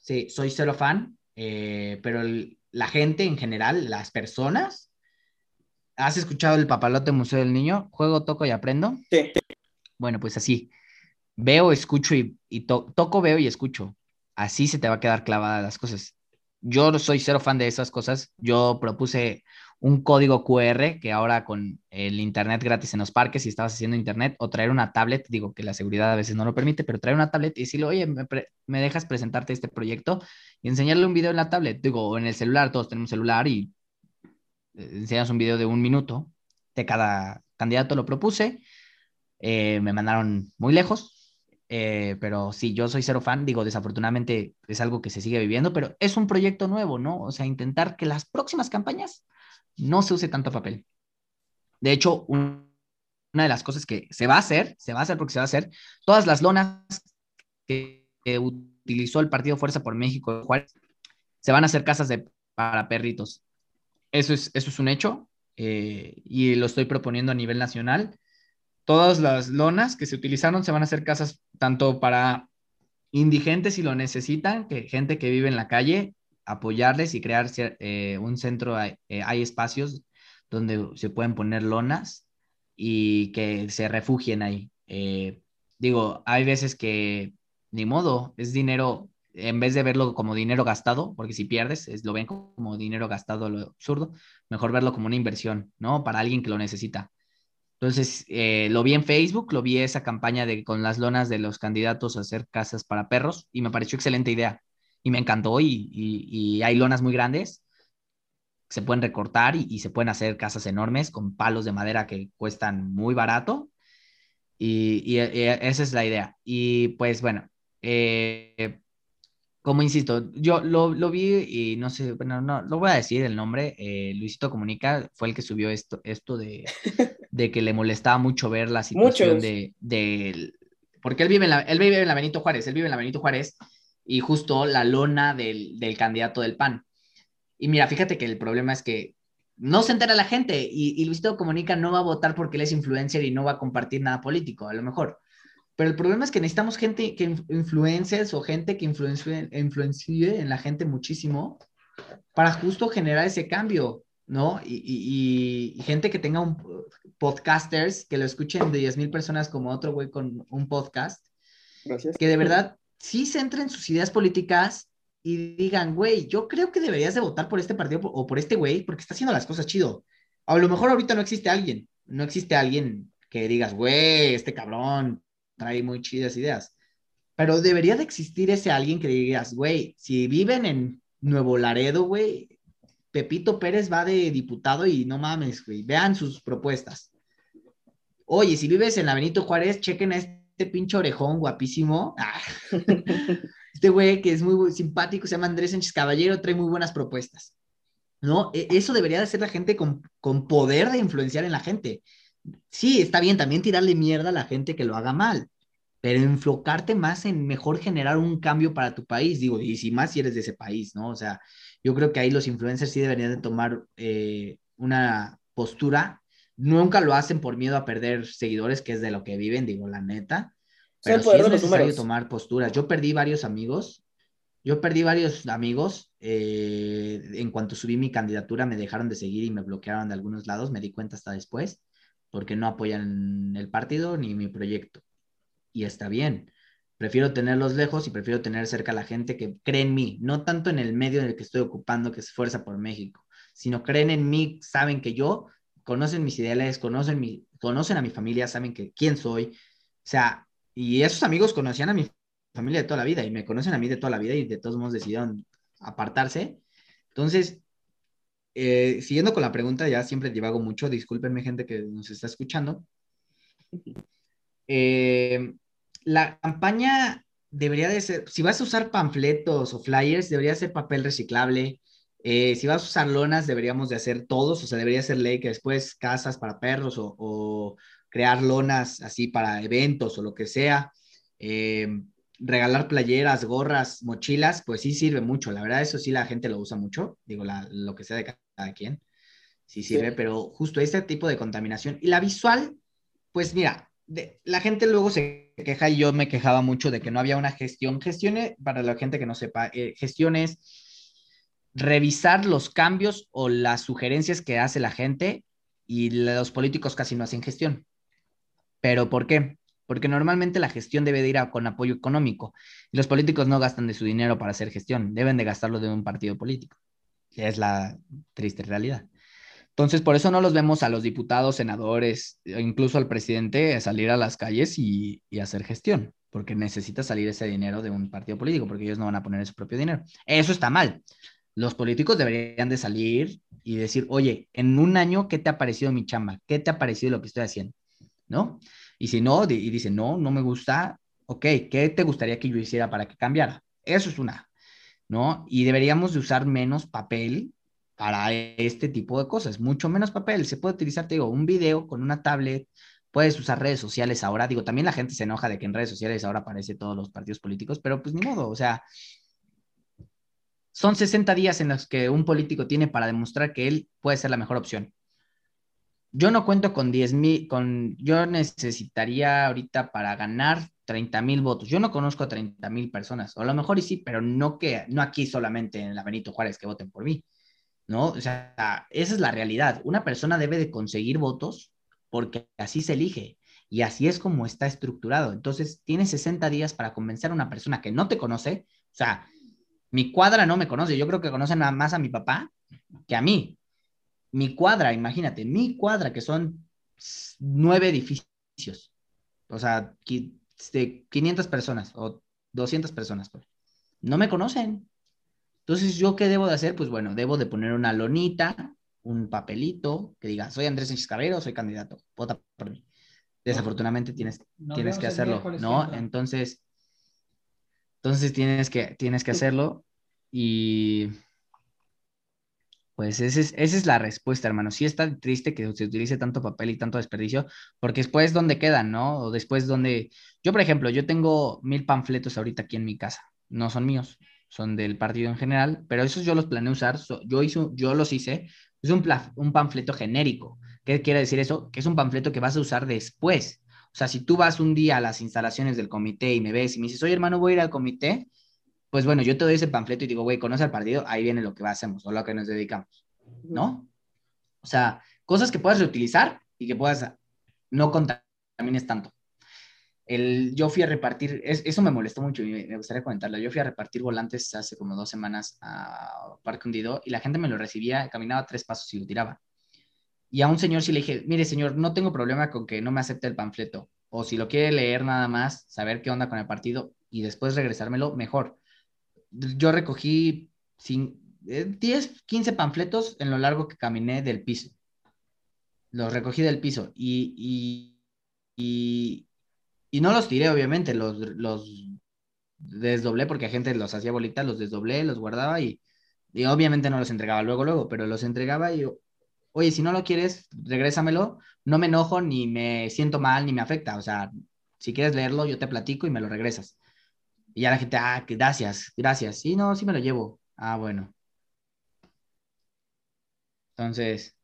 Sí, soy cero fan eh, pero el, la gente en general, las personas, ¿has escuchado el papalote Museo del Niño? Juego, toco y aprendo. Sí. Bueno, pues así, veo, escucho y, y to toco, veo y escucho. Así se te va a quedar clavada las cosas. Yo soy cero fan de esas cosas. Yo propuse un código QR que ahora con el internet gratis en los parques, si estabas haciendo internet, o traer una tablet, digo que la seguridad a veces no lo permite, pero traer una tablet y decirle, oye, me, me dejas presentarte este proyecto y enseñarle un video en la tablet, digo, en el celular, todos tenemos celular y eh, enseñas un video de un minuto de cada candidato, lo propuse, eh, me mandaron muy lejos, eh, pero sí, yo soy cero fan, digo, desafortunadamente es algo que se sigue viviendo, pero es un proyecto nuevo, ¿no? O sea, intentar que las próximas campañas no se use tanto papel. De hecho, un, una de las cosas que se va a hacer, se va a hacer porque se va a hacer, todas las lonas que, que utilizó el Partido Fuerza por México Juárez, se van a hacer casas de, para perritos. Eso es, eso es un hecho eh, y lo estoy proponiendo a nivel nacional. Todas las lonas que se utilizaron se van a hacer casas tanto para indigentes si lo necesitan, que gente que vive en la calle, apoyarles y crear eh, un centro, eh, hay espacios donde se pueden poner lonas y que se refugien ahí. Eh, digo, hay veces que ni modo, es dinero, en vez de verlo como dinero gastado, porque si pierdes, es, lo ven como dinero gastado, lo absurdo, mejor verlo como una inversión, ¿no? Para alguien que lo necesita. Entonces, lo vi en Facebook, lo vi esa campaña de con las lonas de los candidatos a hacer casas para perros y me pareció excelente idea y me encantó y, y, hay lonas muy grandes se pueden recortar y, se pueden hacer casas enormes con palos de madera que cuestan muy barato y, esa es la idea. Y pues bueno, eh, como insisto, yo lo, lo, vi y no sé, bueno, no, lo voy a decir el nombre, eh, Luisito Comunica fue el que subió esto, esto de, (laughs) de que le molestaba mucho ver la situación de, de, porque él vive, en la, él vive en la Benito Juárez, él vive en la Benito Juárez y justo la lona del, del candidato del PAN. Y mira, fíjate que el problema es que no se entera la gente y, y Luisito Comunica no va a votar porque él es influencer y no va a compartir nada político, a lo mejor. Pero el problema es que necesitamos gente que influencers o gente que influencie, influencie en la gente muchísimo para justo generar ese cambio, ¿no? Y, y, gente que tenga un podcasters que lo escuchen de 10 mil personas como otro güey con un podcast. Gracias. Que de verdad sí centren sus ideas políticas y digan, güey, yo creo que deberías de votar por este partido o por este güey porque está haciendo las cosas chido. A lo mejor ahorita no existe alguien, no existe alguien que digas, güey, este cabrón trae muy chidas ideas. Pero debería de existir ese alguien que digas, güey, si viven en Nuevo Laredo, güey, Pepito Pérez va de diputado y no mames, güey, vean sus propuestas. Oye, si vives en la Benito Juárez, chequen a este pinche orejón guapísimo. Ah. (laughs) este güey que es muy simpático, se llama Andrés Sánchez Caballero, trae muy buenas propuestas. ¿No? E, eso debería de ser la gente con, con poder de influenciar en la gente sí, está bien también tirarle mierda a la gente que lo haga mal, pero enfocarte más en mejor generar un cambio para tu país, digo, y si más si eres de ese país, ¿no? O sea, yo creo que ahí los influencers sí deberían de tomar eh, una postura. Nunca lo hacen por miedo a perder seguidores, que es de lo que viven, digo, la neta. Pero sí es necesario tomar posturas. Yo perdí varios amigos. Yo perdí varios amigos. Eh, en cuanto subí mi candidatura, me dejaron de seguir y me bloquearon de algunos lados. Me di cuenta hasta después porque no apoyan el partido ni mi proyecto. Y está bien. Prefiero tenerlos lejos y prefiero tener cerca a la gente que cree en mí, no tanto en el medio en el que estoy ocupando, que es Fuerza por México, sino creen en mí, saben que yo, conocen mis ideales, conocen, mi, conocen a mi familia, saben que quién soy. O sea, y esos amigos conocían a mi familia de toda la vida y me conocen a mí de toda la vida y de todos modos decidieron apartarse. Entonces, eh, siguiendo con la pregunta, ya siempre divago mucho, discúlpenme gente que nos está escuchando. Eh, la campaña debería de ser, si vas a usar panfletos o flyers, debería ser papel reciclable. Eh, si vas a usar lonas, deberíamos de hacer todos, o sea, debería ser ley que después casas para perros o, o crear lonas así para eventos o lo que sea regalar playeras, gorras, mochilas, pues sí sirve mucho. La verdad, eso sí la gente lo usa mucho. Digo, lo que sea de cada quien, sí sirve, pero justo este tipo de contaminación. Y la visual, pues mira, la gente luego se queja y yo me quejaba mucho de que no había una gestión. Gestiones, para la gente que no sepa, eh, gestiones, revisar los cambios o las sugerencias que hace la gente y los políticos casi no hacen gestión. ¿Pero por qué? porque normalmente la gestión debe de ir con apoyo económico y los políticos no gastan de su dinero para hacer gestión, deben de gastarlo de un partido político. Es la triste realidad. Entonces, por eso no los vemos a los diputados, senadores, incluso al presidente salir a las calles y, y hacer gestión, porque necesita salir ese dinero de un partido político, porque ellos no van a poner su propio dinero. Eso está mal. Los políticos deberían de salir y decir, oye, en un año, ¿qué te ha parecido mi chamba? ¿Qué te ha parecido lo que estoy haciendo? ¿No? Y si no, y dice, no, no me gusta, ok, ¿qué te gustaría que yo hiciera para que cambiara? Eso es una, ¿no? Y deberíamos de usar menos papel para este tipo de cosas, mucho menos papel. Se puede utilizar, te digo, un video con una tablet, puedes usar redes sociales ahora. Digo, también la gente se enoja de que en redes sociales ahora aparece todos los partidos políticos, pero pues ni modo, o sea, son 60 días en los que un político tiene para demostrar que él puede ser la mejor opción yo no cuento con 10 mil, con, yo necesitaría ahorita para ganar 30 mil votos. Yo no conozco a 30 mil personas, o a lo mejor y sí, pero no, que, no aquí solamente en la Benito Juárez que voten por mí, ¿no? O sea, esa es la realidad. Una persona debe de conseguir votos porque así se elige y así es como está estructurado. Entonces, tienes 60 días para convencer a una persona que no te conoce, o sea, mi cuadra no me conoce, yo creo que conocen más a mi papá que a mí. Mi cuadra, imagínate, mi cuadra, que son nueve edificios, o sea, de 500 personas o 200 personas, pues. no me conocen. Entonces, ¿yo qué debo de hacer? Pues bueno, debo de poner una lonita, un papelito que diga, soy Andrés Sánchez Cabero, soy candidato, vota por mí. Desafortunadamente tienes, tienes que hacerlo, ¿no? Entonces, entonces tienes que, tienes que hacerlo y pues esa es, esa es la respuesta, hermano. Sí está triste que se utilice tanto papel y tanto desperdicio, porque después dónde quedan, ¿no? O después donde... Yo, por ejemplo, yo tengo mil panfletos ahorita aquí en mi casa. No son míos, son del partido en general, pero esos yo los planeé usar. yo, hice, yo los hice. Es un, un panfleto genérico. ¿Qué quiere decir eso? Que es un panfleto que vas a usar después. O sea, si tú vas un día a las instalaciones del comité y me ves y me dices, oye, hermano, voy a ir al comité, pues bueno, yo te doy ese panfleto y digo, güey, conoce al partido, ahí viene lo que hacemos o lo que nos dedicamos, ¿no? O sea, cosas que puedas reutilizar y que puedas, no contamines tanto. El, yo fui a repartir, eso me molestó mucho y me gustaría comentarlo. Yo fui a repartir volantes hace como dos semanas a Parque Hundido y la gente me lo recibía, caminaba tres pasos y lo tiraba. Y a un señor sí le dije, mire señor, no tengo problema con que no me acepte el panfleto. O si lo quiere leer nada más, saber qué onda con el partido y después regresármelo, mejor yo recogí 10, 15 eh, panfletos en lo largo que caminé del piso. Los recogí del piso y, y, y, no los tiré, obviamente, los, los desdoblé porque a gente los hacía bolitas, los desdoblé, los guardaba y, y obviamente no los entregaba luego, luego, pero los entregaba y oye, si no lo quieres, regrésamelo, no me enojo, ni me siento mal, ni me afecta, o sea, si quieres leerlo, yo te platico y me lo regresas. Y ya la gente, ah, gracias, gracias. Sí, no, sí me lo llevo. Ah, bueno. Entonces,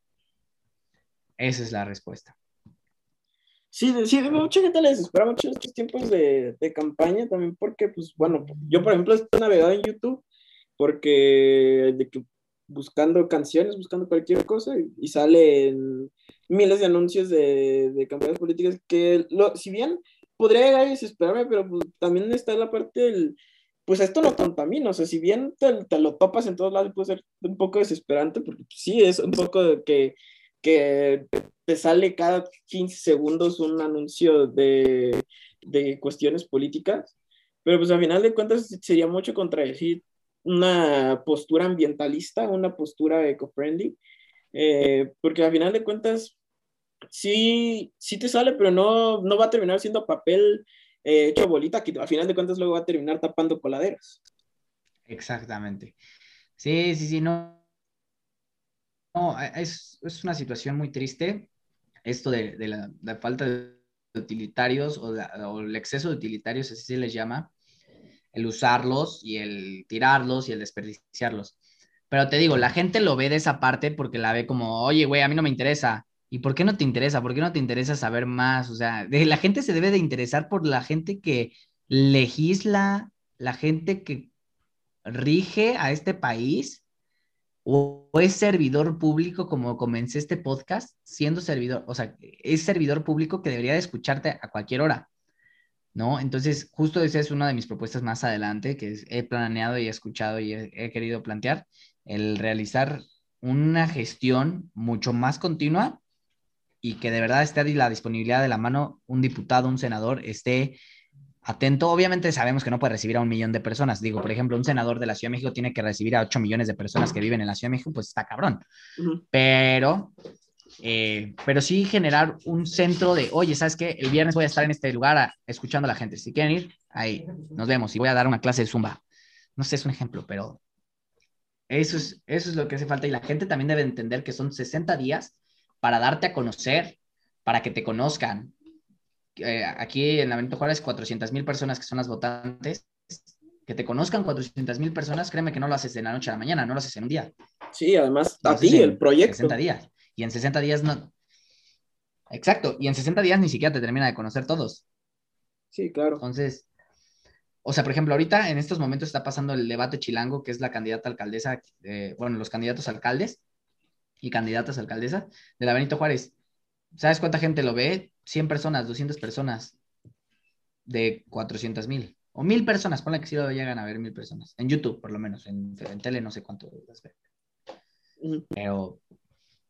esa es la respuesta. Sí, sí, mucha gente le desespera mucho estos tiempos de, campaña también porque, pues, bueno, yo, por ejemplo, estoy navegado en YouTube porque de que buscando canciones, buscando cualquier cosa y, salen miles de anuncios de, de campañas políticas que, lo, si bien podría llegar a desesperarme, pero pues, también está la parte del, pues esto no contamina, o sea, si bien te, lo topas en todos lados, puede ser un poco desesperante, porque pues, sí, es un poco de que, que te sale cada 15 segundos un anuncio de, de cuestiones políticas, pero pues al final de cuentas sería mucho contradecir una postura ambientalista, una postura eco-friendly, eh, porque al final de cuentas sí, sí te sale, pero no, no va a terminar siendo papel eh, hecho bolita, que final de cuentas luego va a terminar tapando coladeras. Exactamente. Sí, sí, sí, no. No, es, es una situación muy triste esto de, de la, falta de utilitarios o, o, el exceso de utilitarios, así se les llama, el usarlos y el tirarlos y el desperdiciarlos. Pero te digo, la gente lo ve de esa parte porque la ve como, oye, güey, a mí no me interesa. ¿Y por qué no te interesa? ¿Por qué no te interesa saber más? O sea, la gente se debe de interesar por la gente que legisla, la gente que rige a este país, o, es servidor público, como comencé este podcast, siendo servidor, o sea, es servidor público que debería de escucharte a cualquier hora, ¿no? Entonces, justo esa es una de mis propuestas más adelante, que he planeado y he escuchado y he querido plantear, el realizar una gestión mucho más continua y que de verdad esté a la disponibilidad de la mano un diputado, un senador, esté atento. Obviamente sabemos que no puede recibir a un millón de personas. Digo, por ejemplo, un senador de la Ciudad de México tiene que recibir a 8 millones de personas que viven en la Ciudad de México, pues está cabrón. Pero, eh, pero sí generar un centro de, oye, ¿sabes qué? El viernes voy a estar en este lugar escuchando a la gente. Si quieren ir, ahí nos vemos y voy a dar una clase de Zumba. No sé, es un ejemplo, pero eso es, eso es lo que hace falta. Y la gente también debe entender que son 60 días para darte a conocer, para que te conozcan. Eh, aquí en la Benito Juárez, 400 mil personas que son las votantes, que te conozcan 400 mil personas, créeme que no lo haces de la noche a la mañana, no lo haces en un día. Sí, además, a ti, el proyecto. 60 días. Y en 60 días no. Exacto, y en 60 días ni siquiera te termina de conocer todos. Sí, claro. Entonces, o sea, por ejemplo, ahorita en estos momentos está pasando el debate chilango, que es la candidata alcaldesa, eh, bueno, los candidatos alcaldes y candidatas alcaldesa de la Benito Juárez. ¿Sabes cuánta gente lo ve? 100 personas, 200 personas de 400 mil. O mil personas, ponle que sí lo llegan a ver mil personas. En YouTube, por lo menos. En, tele no sé cuánto las ve. Pero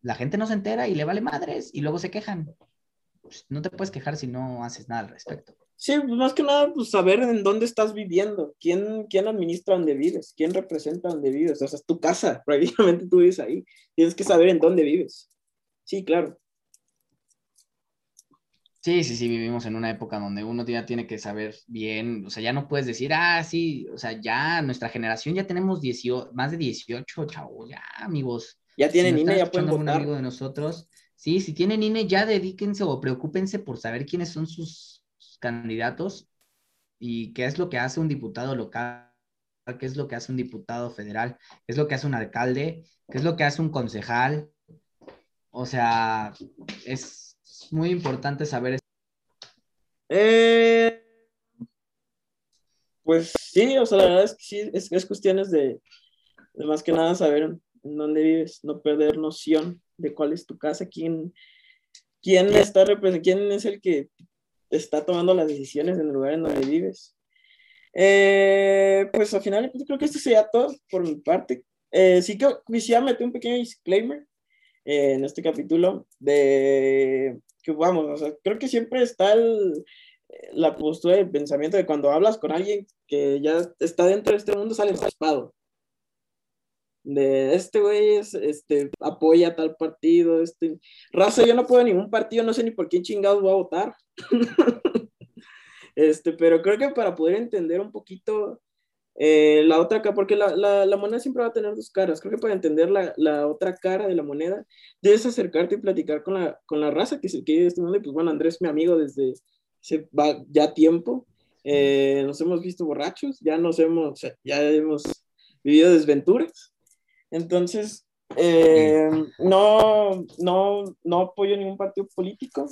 la gente no se entera y le vale madres y luego se quejan. Pues, no te puedes quejar si no haces nada al respecto. Sí, pues más que nada, pues saber en dónde estás viviendo, quién, quién administra donde vives, quién representa donde vives. O sea, es tu casa, (laughs) prácticamente tú vives ahí. Tienes que saber en dónde vives. Sí, claro. Sí, sí, sí, vivimos en una época donde uno ya tiene que saber bien, o sea, ya no puedes decir, ah, sí, o sea, ya nuestra generación ya tenemos más de 18, chavos, ya, amigos. Ya tienen INE, ya pueden votar. un amigo de nosotros, sí, si tienen INE, ya dedíquense o preocúpense por saber quiénes son sus candidatos y qué es lo que hace un diputado local, qué es lo que hace un diputado federal, qué es lo que hace un alcalde, qué es lo que hace un concejal. O sea, es muy importante saber. Eh, pues sí, o sea, la verdad es que sí, es, es cuestiones de, más que nada saber en, dónde vives, no perder noción de cuál es tu casa, quién, quién está quién es el que está tomando las decisiones en el lugar en donde vives. Eh, pues al final creo que esto sería todo por mi parte. Eh, sí que quisiera meter un pequeño disclaimer en este capítulo de que vamos, o sea, creo que siempre está la postura del pensamiento de cuando hablas con alguien que ya está dentro de este mundo, sale raspado. De este güey este, apoya tal partido, este. Raza, yo no puedo ningún partido, no sé ni por quién chingados voy a votar. (laughs) este, pero creo que para poder entender un poquito eh, la otra cara, porque la, la, moneda siempre va a tener dos caras. Creo que para entender la, la, otra cara de la moneda, debes acercarte y platicar con la, con la raza que se quiere este mundo. Y pues bueno, Andrés, mi amigo desde se va ya tiempo. Eh, nos hemos visto borrachos, ya nos hemos, ya hemos vivido desventuras. Entonces, eh, no, no, no apoyo ningún partido político.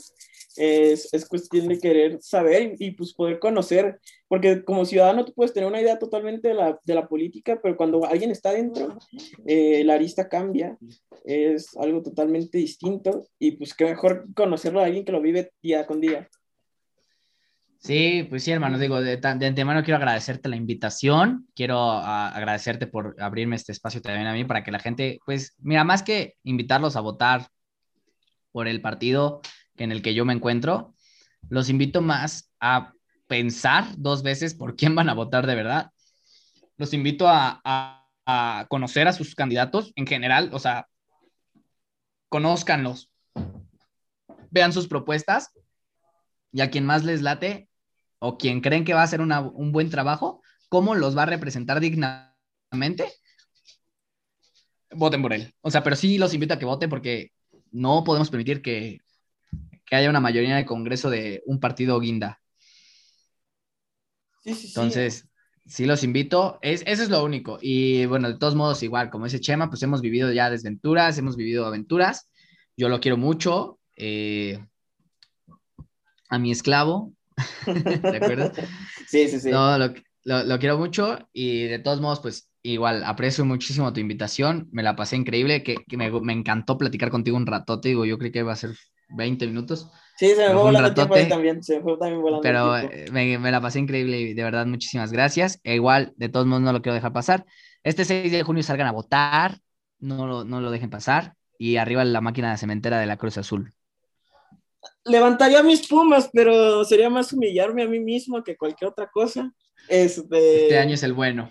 Es, es, cuestión de querer saber y, pues poder conocer, porque como ciudadano tú puedes tener una idea totalmente de la, de la política, pero cuando alguien está dentro, eh, la arista cambia, es algo totalmente distinto y pues qué mejor conocerlo a alguien que lo vive día con día. Sí, pues sí, hermano, digo, de, de, antemano quiero agradecerte la invitación, quiero ah, agradecerte por abrirme este espacio también a mí para que la gente, pues, mira, más que invitarlos a votar por el partido en el que yo me encuentro, los invito más a pensar dos veces por quién van a votar de verdad. Los invito a, a, a conocer a sus candidatos en general, o sea, conózcanlos, vean sus propuestas y a quien más les late, o quien creen que va a hacer un buen trabajo, cómo los va a representar dignamente, voten por él. O sea, pero sí los invito a que voten porque no podemos permitir que, haya una mayoría de Congreso de un partido guinda. Sí, sí, Entonces, sí. los invito. Es, eso es lo único. Y bueno, de todos modos, igual, como ese Chema, pues hemos vivido ya desventuras, hemos vivido aventuras. Yo lo quiero mucho. Eh, a mi esclavo, (laughs) ¿De acuerdo? Sí, sí, sí. No, lo, lo, quiero mucho y de todos modos, pues igual, aprecio muchísimo tu invitación, me la pasé increíble, que, que me, me, encantó platicar contigo un ratote, digo, yo creí que iba a ser 20 minutos. Sí, se me fue volando el tiempo también, se me fue también volando Pero eh, me, me, la pasé increíble y de verdad muchísimas gracias. E igual, de todos modos, no lo quiero dejar pasar. Este 6 de junio salgan a votar, no lo, no lo dejen pasar. Y arriba la máquina de cementera de la Cruz Azul levantaría mis pumas, pero sería más humillarme a mí mismo que cualquier otra cosa. Este, este año es el bueno.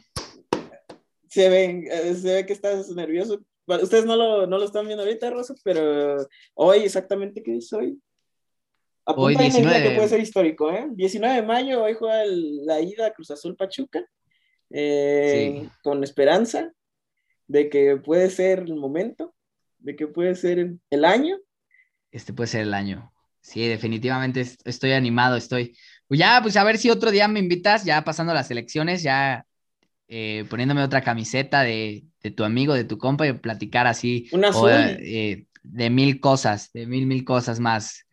Se ve, eh, se ve que estás nervioso. Ustedes no lo, no lo están viendo ahorita, Rosa, pero hoy exactamente qué es hoy. hoy 19... que puede ser histórico, ¿eh? 19 de mayo, hoy juega la ida Cruz Azul Pachuca, eh, con esperanza de que puede ser el momento, de que puede ser el año. Este puede ser el año. Sí, definitivamente estoy animado, estoy. Pues ya, pues a ver si otro día me invitas, ya pasando las elecciones, ya eh, poniéndome otra camiseta de, tu amigo, de tu compa y platicar así. Una eh, de mil cosas, de mil, mil cosas más.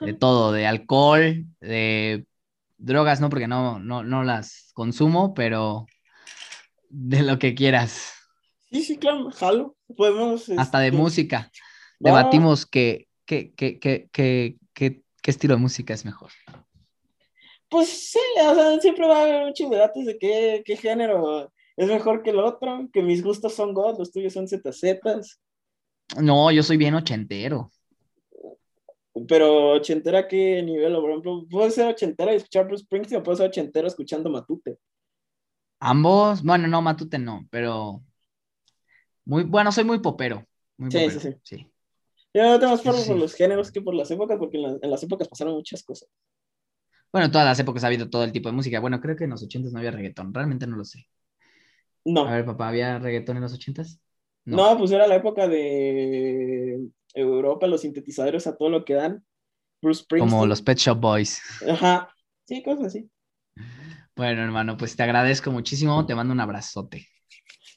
De todo, de alcohol, de drogas no, porque no, no, no las consumo, pero de lo que quieras. Sí, sí, claro, jalo. Podemos. Hasta de este, música. Debatimos que, que, que, que, qué estilo de música es mejor. Pues sí, o sea, siempre va a haber muchos debates de qué, qué género es mejor que el otro, que mis gustos son God, los tuyos son ZZs, No, yo soy bien ochentero. pero ochentera a qué nivel, por ejemplo, puedo ser ochentera y escuchar Bruce Springsteen o puedo ser ochentero escuchando Matute. Ambos, bueno, no, Matute no, pero muy, bueno, soy muy popero. Muy Sí, popero, sí, sí. sí. Yo no tengo más por, por los géneros que por las épocas, porque en, la- en las épocas pasaron muchas cosas. Bueno, en todas las épocas ha habido todo el tipo de música. Bueno, creo que en los ochentas no había reggaetón. Realmente no lo sé. No, A ver, papá, ¿había reggaetón en los ochentas? no, pues era la época de Europa, los sintetizadores a todo lo que dan. Bruce Springsteen. Como los Pet Shop Boys. Ajá, sí, cosas así. Bueno, hermano, pues te agradezco muchísimo. Te mando un abrazote.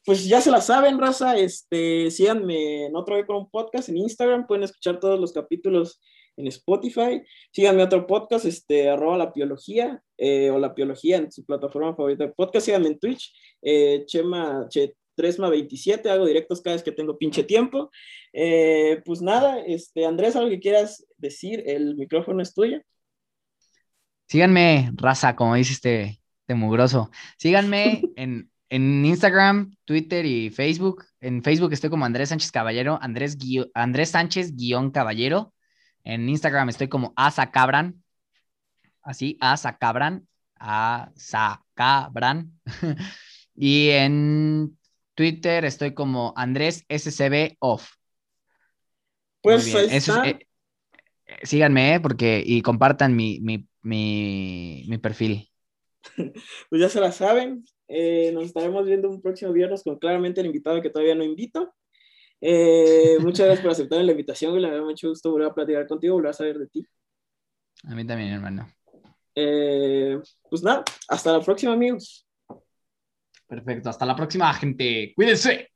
Pues ya se la saben, raza. Este, síganme en otro con un podcast en Instagram. Pueden escuchar todos los capítulos en Spotify. Síganme otro podcast, este, arroba la biología o la biología en su plataforma favorita de podcast. Síganme en Twitch, eh, Chema, che, 3ma27. Hago directos cada vez que tengo pinche tiempo. Eh, pues nada, este, Andrés, algo que quieras decir, el micrófono es tuyo. Síganme, raza, como dice este, este mugroso. Síganme (laughs) en, en Instagram, Twitter y Facebook. En Facebook estoy como Andrés Sánchez Caballero, Andrés, guio- Andrés Sánchez guion Caballero. En Instagram estoy como Asa Cabran. Así, Asa Cabran. Asa Cabran. (laughs) y en Twitter estoy como Andrés SCB Off. Pues ahí es- está. eh, síganme, eh, porque y compartan mi, mi, mi, mi perfil. (laughs) pues ya se la saben. Eh, nos estaremos viendo un próximo viernes con claramente el invitado que todavía no invito. Eh, (laughs) muchas gracias por aceptar la invitación, güey. La verdad, mucho gusto volver a platicar contigo, volver a saber de ti. A mí también, hermano. Eh, pues nada, hasta la próxima, amigos. Perfecto. Hasta la próxima, gente. Cuídense.